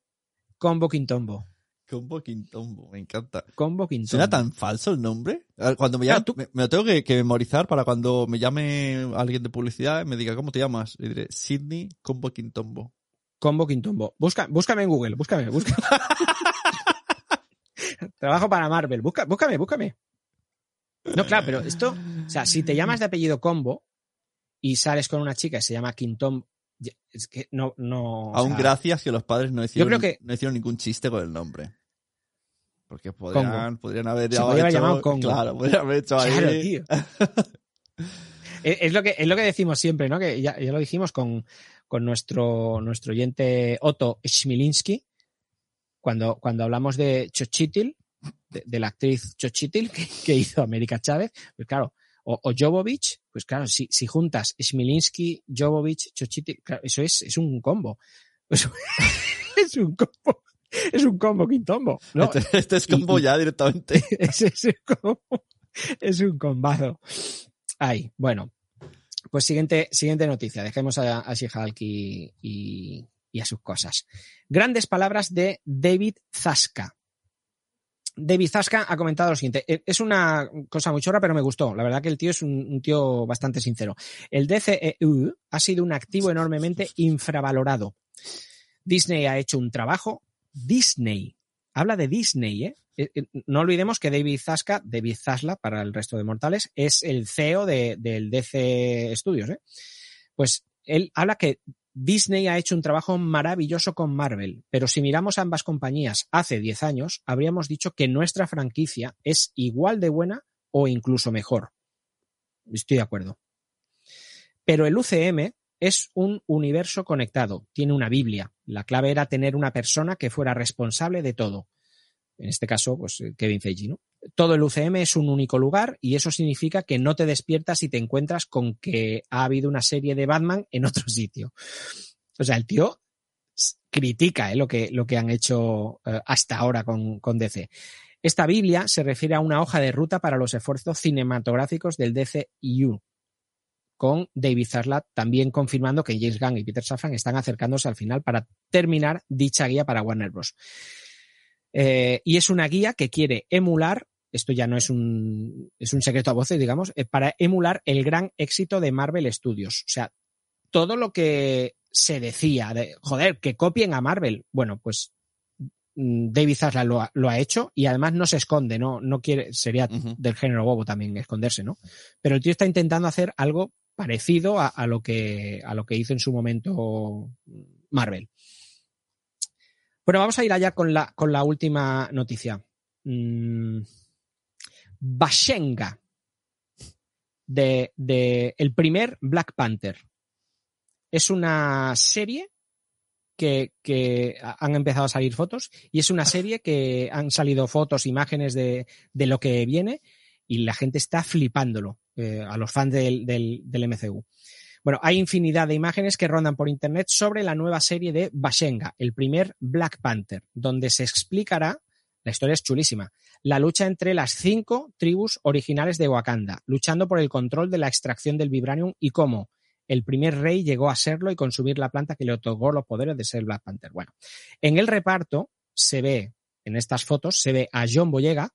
Combo Quintombo. Combo Quintombo, me encanta. Combo Quintombo. ¿Suena tan falso el nombre? Cuando me llame, me, me lo tengo que, que memorizar para cuando me llame alguien de publicidad y me diga, ¿cómo te llamas? Y diré, Sidney Combo Quintombo. Combo Quintombo. Busca, búscame en Google, búscame, búscame. Trabajo para Marvel. Busca, búscame, búscame. No, claro, pero esto, o sea, si te llamas de apellido Combo y sales con una chica que se llama Quintom, ya- es que no, no. o Aún sea, gracias que los padres no hicieron, creo que- no hicieron ningún chiste con el nombre. Porque podrían, podrían haber, Se podría haber hecho- llamado Congo. Claro, podrían haber hecho ahí. Claro, tío. es, es lo que, es lo que decimos siempre, ¿no? Que ya, ya lo dijimos con, con nuestro, nuestro oyente Otto Schmilinski, cuando, cuando hablamos de Chochitil, de, de la actriz Chochitil que, que hizo América Chávez, pues claro, o, o Jovovich, pues claro, si, si juntas Schmilinski, Jovovich, Chochitil, claro, eso es, es un combo. Es un combo. Es un combo quintombo. ¿no? Este, este es combo Y- ya directamente. es, es un combo. Es un combazo. Ay, bueno. Pues siguiente, siguiente noticia. Dejemos a, a y, y- y a sus cosas. Grandes palabras de David Zaska. David Zaska ha comentado lo siguiente. Eh, Es una cosa muy chorra, pero me gustó. La verdad que el tío es un, tío bastante sincero. El DCEU ha sido un activo enormemente infravalorado. Disney ha hecho un trabajo. Disney. Habla de Disney, ¿eh? Eh, eh, No olvidemos que David Zaska, David Zasla para el resto de mortales, es el CEO de- del DC Studios, ¿eh? Pues él habla que Disney ha hecho un trabajo maravilloso con Marvel, pero si miramos ambas compañías hace 10 años, habríamos dicho que nuestra franquicia es igual de buena o incluso mejor. Estoy de acuerdo. Pero el UCM es un universo conectado, tiene una Biblia. La clave era tener una persona que fuera responsable de todo. En este caso, pues eh, Kevin Feige, ¿no? Todo el UCM es un único lugar y eso significa que no te despiertas y te encuentras con que ha habido una serie de Batman en otro sitio. O sea, el tío critica eh, lo, que, lo que han hecho eh, hasta ahora con, con DC. Esta Biblia se refiere a una hoja de ruta para los esfuerzos cinematográficos del DCU, con David Zaslav también confirmando que James Gunn y Peter Safran están acercándose al final para terminar dicha guía para Warner Bros. Eh, y es una guía que quiere emular, esto ya no es un, es un secreto a voces, digamos, eh, para emular el gran éxito de Marvel Studios. O sea, todo lo que se decía de, joder, que copien a Marvel. Bueno, pues mm, David Zaslav lo ha, lo ha hecho y además no se esconde, no, no quiere, sería del género bobo también esconderse, ¿no? Pero el tío está intentando hacer algo parecido a, a lo que a lo que hizo en su momento Marvel. Bueno, vamos a ir allá con la, con la última noticia. Mm, Bashenga, de, de el primer Black Panther. Es una serie que, que han empezado a salir fotos y es una serie que han salido fotos, imágenes de, de lo que viene y la gente está flipándolo eh, a los fans del, del, del MCU. Bueno, hay infinidad de imágenes que rondan por internet sobre la nueva serie de Bashenga, el primer Black Panther, donde se explicará, la historia es chulísima, la lucha entre las cinco tribus originales de Wakanda, luchando por el control de la extracción del vibranium y cómo el primer rey llegó a serlo y consumir la planta que le otorgó los poderes de ser Black Panther. Bueno, en el reparto se ve, en estas fotos, se ve a John Boyega,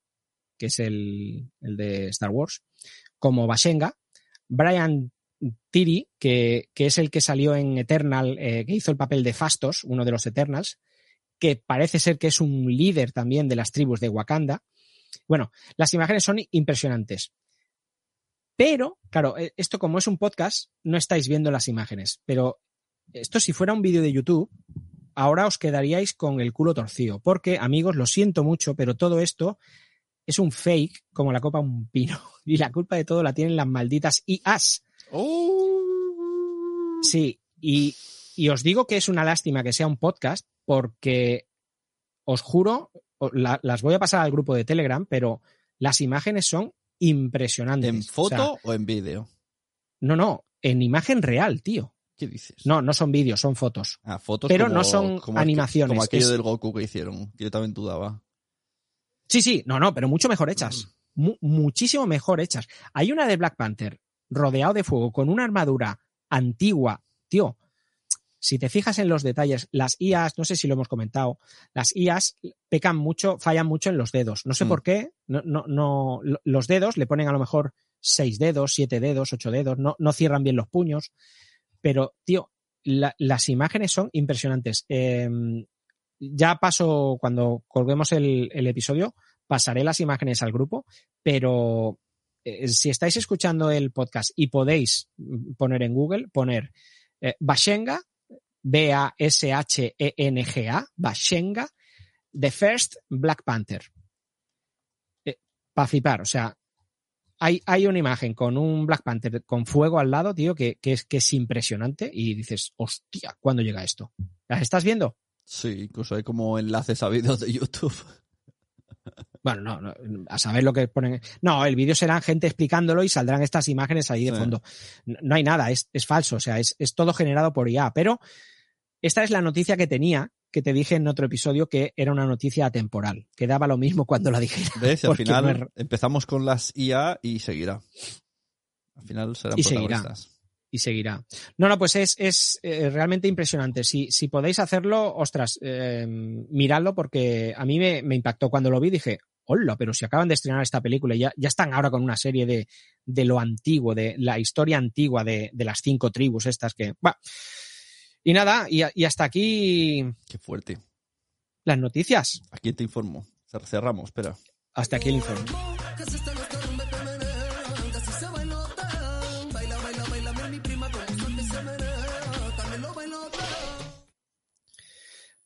que es el, el de Star Wars, como Bashenga, Brian Tiri, que, es el que salió en Eternal, eh, que hizo el papel de Fastos, uno de los Eternals, que parece ser que es un líder también de las tribus de Wakanda. Bueno, las imágenes son impresionantes. Pero, claro, eh, esto como es un podcast, no estáis viendo las imágenes. Pero esto si fuera un vídeo de YouTube, ahora os quedaríais con el culo torcido. Porque, amigos, lo siento mucho, pero todo esto es un fake como la copa un pino. Y la culpa de todo la tienen las malditas IAs. Oh. Sí, y, y os digo que es una lástima que sea un podcast porque os juro, la- las voy a pasar al grupo de Telegram, pero las imágenes son impresionantes. ¿En O foto sea, o en vídeo? no, no, en imagen real, tío. ¿Qué dices? No, no son vídeos, son fotos. Ah, fotos Pero como- no son como animaciones, Como aquello es- del Goku que hicieron, que yo también dudaba. Sí, sí, no, no, pero mucho mejor hechas. Mu- muchísimo mejor hechas. Hay una de Black Panther rodeado de fuego con una armadura antigua. Tío, si te fijas en los detalles, las IAs, no sé si lo hemos comentado, las IAs pecan mucho, fallan mucho en los dedos. No sé Mm. por qué, no, no, no, lo- los dedos le ponen a lo mejor seis dedos, siete dedos, ocho dedos, no, no cierran bien los puños. Pero, tío, la- las imágenes son impresionantes. Eh, ya paso, cuando colguemos el, el episodio, pasaré las imágenes al grupo, pero si estáis escuchando el podcast y podéis mm, poner en Google, poner eh, Bashenga, B-A-S-H-E-N-G-A, Bashenga, The First Black Panther. Para flipar, o sea, hay, hay una imagen con un Black Panther con fuego al lado, tío, que, que es, que es impresionante y dices, hostia, ¿cuándo llega esto? ¿Las estás viendo? Sí, incluso hay como enlaces vídeos de YouTube. Bueno, no, no, a saber lo que ponen. No, el vídeo será gente explicándolo y saldrán estas imágenes ahí de fondo. No, no hay nada, es, es falso, o sea, es, es todo generado por IA. Pero esta es la noticia que tenía, que te dije en otro episodio que era una noticia atemporal, que daba lo mismo cuando la dijera. ¿Ves? Al final no empezamos con las IA y seguirá. Al final serán Y seguirá. Y seguirá. No, no, pues es, es eh, realmente impresionante. Si, si podéis hacerlo, ostras, eh, miradlo porque a mí me, me impactó cuando lo vi. Dije, hola, pero si acaban de estrenar esta película y ya, ya están ahora con una serie de, de lo antiguo, de la historia antigua de, de las cinco tribus estas que... Bah. Y nada, y, y hasta aquí Qué fuerte. las noticias. ¿A quién te informo? Cer- Cerramos, espera. Hasta aquí el informe.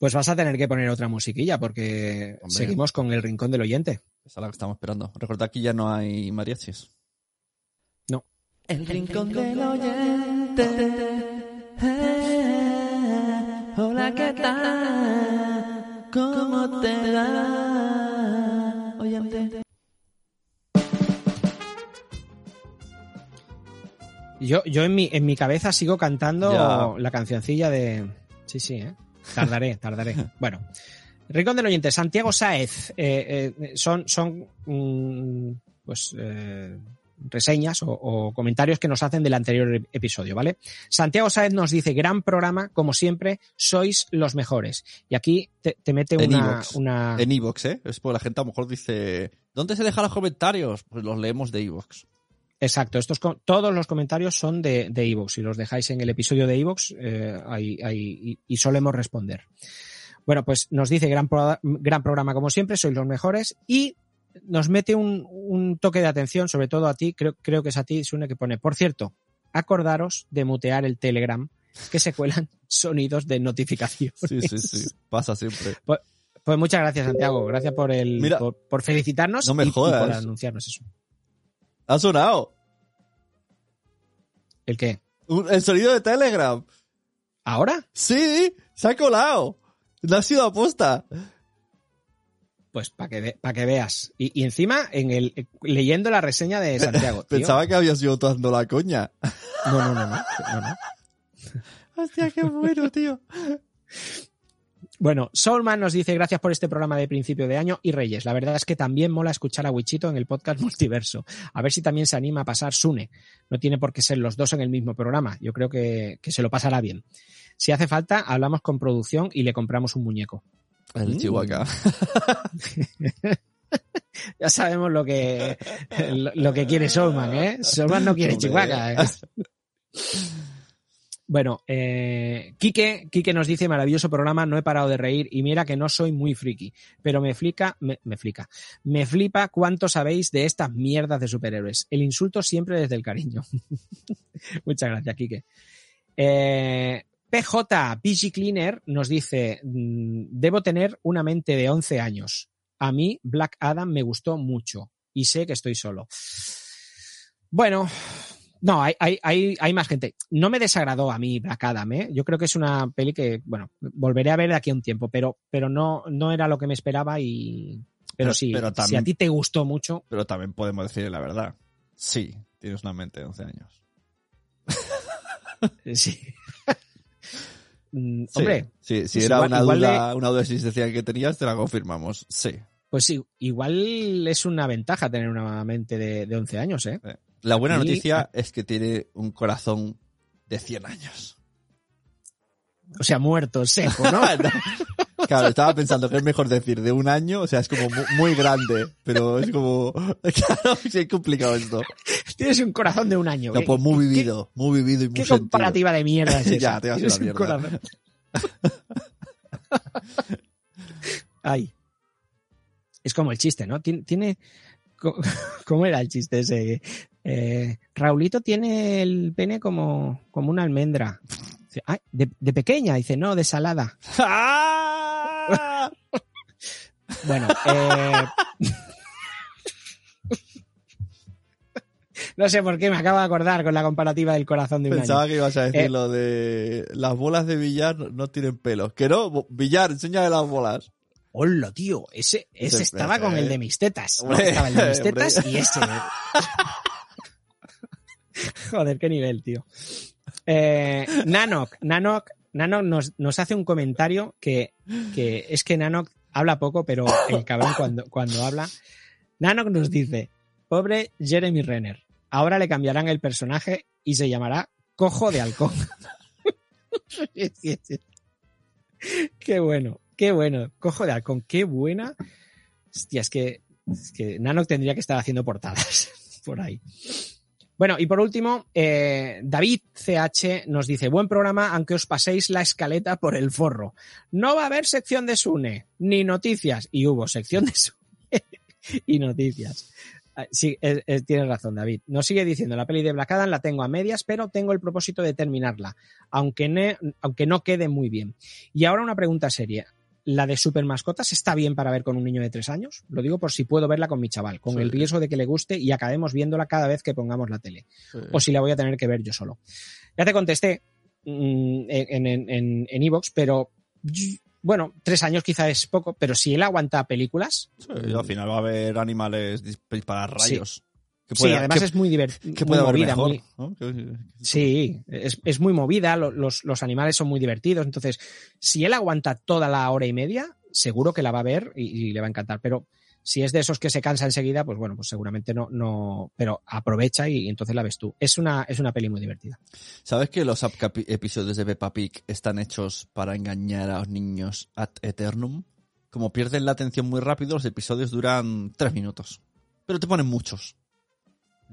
Pues vas a tener que poner otra musiquilla porque Hombre. seguimos con el rincón del oyente. Esa es la que estamos esperando. Recordad que ya no hay mariachis. No. El rincón del oyente. Hola, ¿qué tal? ¿Cómo te va, oyente? Yo, yo en, mi, en mi cabeza sigo cantando Ya. la cancioncilla de... Sí, sí, ¿eh? Tardaré, tardaré. Bueno. Rincón del oyente, Santiago Sáez. eh, eh, son son mm, pues eh, reseñas o, o comentarios que nos hacen del anterior ep- episodio, ¿vale? Santiago Sáez nos dice, gran programa, como siempre, sois los mejores. Y aquí te, te mete En una... una... En Evox, ¿eh? Es porque la gente a lo mejor dice, ¿dónde se dejan los comentarios? Pues los leemos de Evox. Exacto, estos todos los comentarios son de de iVoox. si los dejáis en el episodio de iVoox, eh, ahí- ahí- y, y solemos responder. Bueno, pues nos dice gran, pro- gran programa como siempre, sois los mejores y nos mete un, un toque de atención, sobre todo a ti, creo, creo que es a ti, Sune, que pone, por cierto, acordaros de mutear el Telegram, que se cuelan sonidos de notificación. Sí, sí, sí. Pasa siempre. Pues muchas gracias, Santiago. Gracias por el Mira, por, por felicitarnos no me y- y jodas. por anunciarnos eso. Ha sonado. ¿El qué? El sonido de Telegram. ¿Ahora? Sí, se ha colado. No ha sido aposta. Pues para que, pa' que veas. Y, y encima, en el, leyendo la reseña de Santiago. tío. Pensaba que habías ido dando la coña. No, no, no, no, no, no. Hostia, qué bueno, tío. Bueno, Soulman nos dice gracias por este programa de principio de año y Reyes. La verdad es que también mola escuchar a Wichito en el podcast Multiverso. A ver si también se anima a pasar Sune. No tiene por qué ser los dos en el mismo programa. Yo creo que, que se lo pasará bien. Si hace falta, hablamos con producción y le compramos un muñeco. El Mm. Chihuahua. Ya sabemos lo que, lo, lo que quiere Soulman, ¿eh? Soulman no quiere. Chihuahua. ¿eh? Bueno, eh, Quique, Quique nos dice, maravilloso programa, no he parado de reír y mira que no soy muy friki, pero me flica, me, me flica, me flipa cuánto sabéis de estas mierdas de superhéroes. El insulto siempre desde el cariño. Muchas gracias, Quique. Eh, PJ, PG Cleaner, nos dice, mm, debo tener una mente de 11 años. A mí Black Adam me gustó mucho y sé que estoy solo. Bueno, no, hay, hay, hay, hay más gente. No me desagradó a mí Black Adam, ¿eh? Yo creo que es una peli que, bueno, volveré a ver de aquí a un tiempo, pero, pero no, no era lo que me esperaba y... Pero, Pero- sí, pero si también- a ti te gustó mucho, Pero también podemos decir la verdad. Sí, tienes una mente de 11 años. sí. Mm, Sí, Hombre, sí, si pues era igual- una, igual duda, una duda existencial que tenías, te la confirmamos. Sí. pues sí, igual es una ventaja tener una mente de, de 11 años, ¿eh? La buena Y- noticia es que tiene un corazón de 100 años. O sea, muerto, seco, ¿no? Claro, estaba pensando que es mejor decir de un año, o sea, es como mu- muy, grande, pero es como, claro, sí, es complicado esto. Tienes un corazón de un año. No, ¿Qué- pues muy vivido, muy vivido y muy ¿Qué sentido. comparativa de mierda es esa? Ya, te vas a Tienes una un mierda. corazón. Ay. Es como el chiste, ¿no? Tien- Tiene. ¿Cómo era el chiste ese? Eh, Raulito tiene el pene como, como una almendra. Dice, "Ay, de, de pequeña, dice, no, de salada. ¡Ah! Bueno, eh... no sé por qué me acabo de acordar con la comparativa del corazón de un Pensaba año. que ibas a decir Eh. lo de las bolas de billar no tienen pelos. Que no, billar, enséñame las bolas. Hola, tío, ese, ese estaba con el eh. de mis tetas. Estaba el de mis tetas hombre. y ese. Joder, qué nivel, tío. Eh, Nanok, Nanok, Nanok nos, nos hace un comentario que, que es que Nanok habla poco, pero el cabrón cuando, cuando habla. Nanok nos dice, pobre Jeremy Renner, ahora le cambiarán el personaje y se llamará Cojo de Halcón. Qué bueno, qué bueno. Cojo de Halcón, qué buena. Hostia, es que, es que Nanok tendría que estar haciendo portadas por ahí. Bueno, y por último, eh, David CH nos dice, buen programa, aunque os paséis la escaleta por el forro. No va a haber sección de Sune, ni noticias. Y hubo sección de Sune y noticias. Ah, Sí, eh, eh, tienes razón, David. Nos sigue diciendo, la peli de Black Adam la tengo a medias, pero tengo el propósito de terminarla, aunque, aunque no quede muy bien. Y ahora una pregunta seria. ¿La de Super Mascotas está bien para ver con un niño de tres años? Lo digo por si puedo verla con mi chaval, con Sí. el riesgo de que le guste y acabemos viéndola cada vez que pongamos la tele. O si la voy a tener que ver yo solo. Ya te contesté mm, en en, en, en Evox, pero bueno, tres años quizá es poco, pero si él aguanta películas, Sí, al final va a haber animales dis- disparar rayos. Que sí, además que- es muy divertido. que puede haber mejor. ¿no? Que- Sí, es, es muy movida, lo- los, los animales son muy divertidos. Entonces, si él aguanta toda la hora y media, seguro que la va a ver y, y le va a encantar. Pero si es de esos que se cansa enseguida, pues bueno, pues seguramente no, no, pero aprovecha y, entonces la ves tú. Es una, es una peli muy divertida. ¿Sabes que los episodios de Peppa Pig están hechos para engañar a los niños ad eternum? Como pierden la atención muy rápido, los episodios duran tres minutos. Pero te ponen muchos.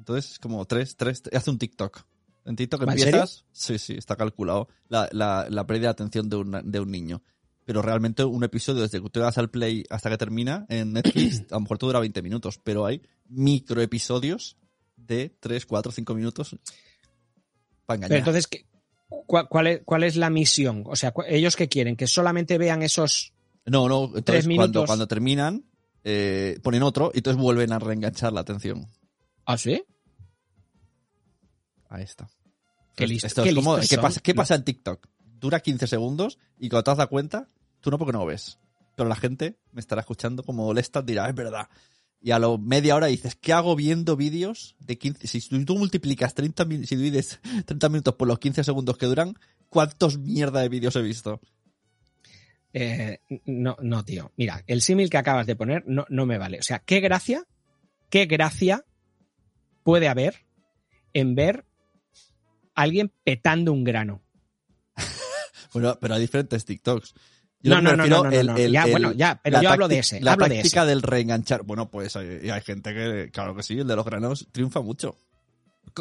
Entonces, como tres, tres, hace un TikTok. En TikTok ¿En empiezas, sí, sí, está calculado la, la, la pérdida de atención de, una- de un niño. Pero realmente un episodio desde que tú das al play hasta que termina en Netflix, a lo mejor te dura 20 minutos, pero hay microepisodios de 3, 4, 5 minutos para engañar. Pero entonces, ¿qué- cuál, cuál es, ¿cuál es la misión? O sea, ¿ellos qué quieren? ¿Que solamente vean esos...? No, no, entonces Tres cuando, minutos. cuando terminan, eh, ponen otro y entonces vuelven a reenganchar la atención. ¿Ah, sí? Ahí está. Qué listo- esto qué es como- ¿qué, pasa, ¿Qué pasa en TikTok? Dura 15 segundos y cuando te das cuenta, tú no porque no lo ves. Pero la gente me estará escuchando como Lestat dirá, es verdad. Y a lo media hora dices, ¿qué hago viendo vídeos de 15? Si tú multiplicas 30, min- si divides 30 minutos por los 15 segundos que duran, ¿cuántos mierda de vídeos he visto? Eh, no, no, tío. Mira, el símil que acabas de poner no, no me vale. O sea, qué gracia, qué gracia puede haber en ver a alguien petando un grano. Bueno, pero hay diferentes TikToks. No, no, no, no, no, no. Ya, bueno, ya, pero yo hablo de ese, La hablo de táctica ese. del reenganchar. Bueno, pues hay, hay gente que, claro que sí, el de los granos triunfa mucho.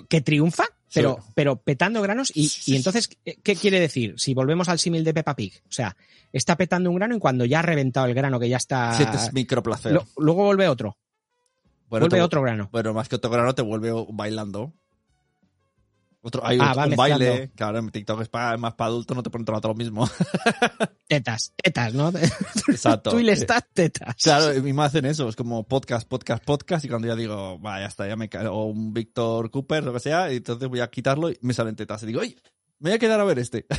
que triunfa, pero, Sí. pero petando granos. Y, y entonces, ¿qué- ¿qué quiere decir? Si volvemos al símil de Peppa Pig. O sea, está petando un grano y cuando ya ha reventado el grano, que ya está. Sientes microplacer. lo- luego vuelve otro. Bueno, vuelve te- otro grano. Bueno, más que otro grano te vuelve bailando. Otro, hay Ah, un mezclando. baile. Claro, en TikTok es, pa- más para adultos, no te ponen todo lo mismo. Tetas, tetas, ¿no? Exacto. Tú y le estás tetas. Claro, y me hacen eso, es como podcast, podcast, podcast, y cuando ya digo, va, ya está, ya me cae, o un Víctor Cooper, lo que sea, y entonces voy a quitarlo y me salen tetas. Y digo, oye, me voy a quedar a ver este.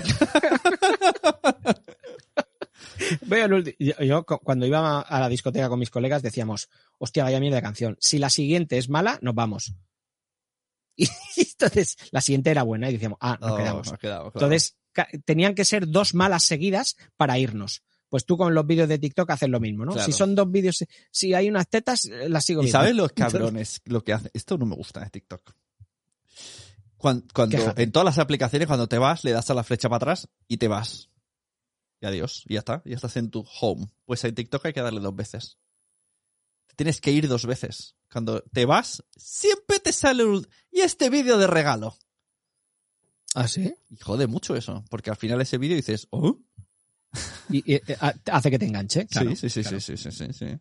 Yo, yo cu- cuando iba a la discoteca con mis colegas decíamos, hostia, vaya mierda de canción. Si la siguiente es mala, nos vamos. Y entonces la siguiente era buena y decíamos, ah, nos Oh, quedamos. claro. Entonces tenían que ser dos malas seguidas para irnos. Pues tú con los vídeos de TikTok haces lo mismo, ¿no? Claro. Si son dos vídeos, si hay unas tetas, eh, las sigo ¿Y viendo. sabes los cabrones lo que hacen? Esto no me gusta de TikTok. Cuando, en todas las aplicaciones, cuando te vas, le das a la flecha para atrás y te vas. Y adiós. Y ya está. Ya estás en tu home. Pues en TikTok hay que darle dos veces. Tienes que ir dos veces. Cuando te vas, siempre te sale un... Y este vídeo de regalo. ¿Ah, sí? Y jode mucho eso. Porque al final ese vídeo dices, oh, Y, y, eh, hace que te enganche. Claro, sí, sí, sí, claro. sí, sí, sí, sí, sí.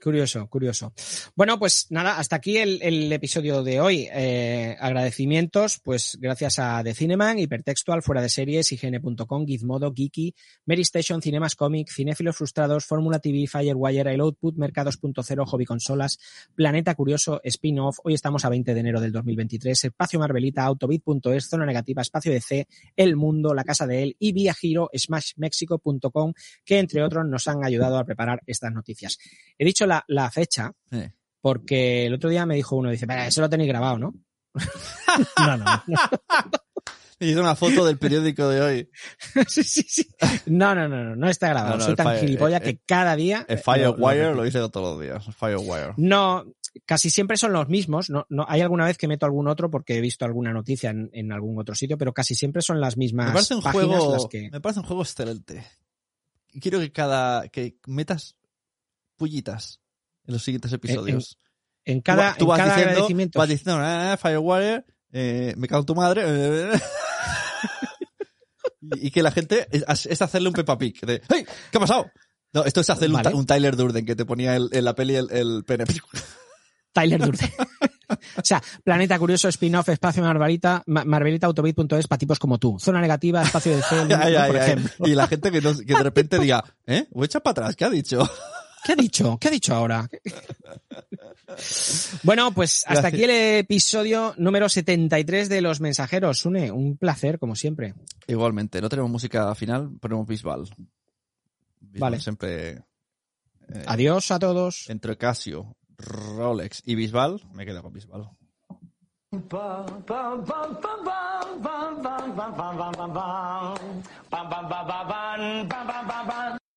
Curioso, curioso. Bueno, pues nada, hasta aquí el, episodio de hoy. Eh, agradecimientos, pues gracias a The Cineman, Hipertextual, Fuera de Series, IGN.com, Gizmodo, Geeky, Mary Station, Cinemas Comic, Cinéfilos Frustrados, Fórmula TV, Firewire, El Output, Mercados.0, Hobby Consolas, Planeta Curioso, Spin-Off. Hoy estamos a 20 de enero del 2023. Espacio Marvelita, Autobit.es, Zona Negativa, Espacio DC, El Mundo, La Casa de Él y Vía Giro, SmashMexico.com, que entre otros nos han ayudado a preparar estas noticias. He dicho la, la fecha Eh. porque el otro día me dijo uno, dice, "Pero eso lo tenéis grabado, ¿no? no, no, no. Y hice una foto del periódico de hoy. sí, sí, sí. No, no, no, no, no está grabado. No, no, Soy tan Fire- gilipollas eh, que cada día... El eh, Firewire lo- lo lo hice todos los días. Firewire. No, casi siempre son los mismos. No, no, hay alguna vez que meto algún otro porque he visto alguna noticia en, en algún otro sitio, pero casi siempre son las mismas Me parece un páginas juego, las que... me parece un juego excelente. Quiero que cada que metas pullitas en los siguientes episodios. En cada, tú, en vas cada diciendo, agradecimiento... vas diciendo, ah, Firewire, eh, me cago en tu madre. eh, y, que la gente es, es hacerle un Peppa Pig. De, ¡Hey! ¿Qué ha pasado? No, esto es hacerle un Vale. ta- un, Tyler Durden que te ponía el- en la peli el, el pene. Tyler Durden. o sea, Planeta Curioso, spin-off, Espacio Marvelita, Ma- Marvelita, Autobit.es para tipos como tú. Zona negativa, espacio de C, por ejemplo. Y la gente que, no- que de repente diga, ¿eh? O echa para atrás, ¿qué ha dicho? ¿Qué ha dicho? ¿Qué ha dicho ahora? bueno, pues hasta Gracias. aquí el episodio número 73 de Los Mensajeros. Sune, un placer, como siempre. Igualmente, no tenemos música final, ponemos Bisbal. Bisbal Vale. Siempre. eh, Adiós a todos. Entre Casio, Rolex y Bisbal, me quedo con Bisbal.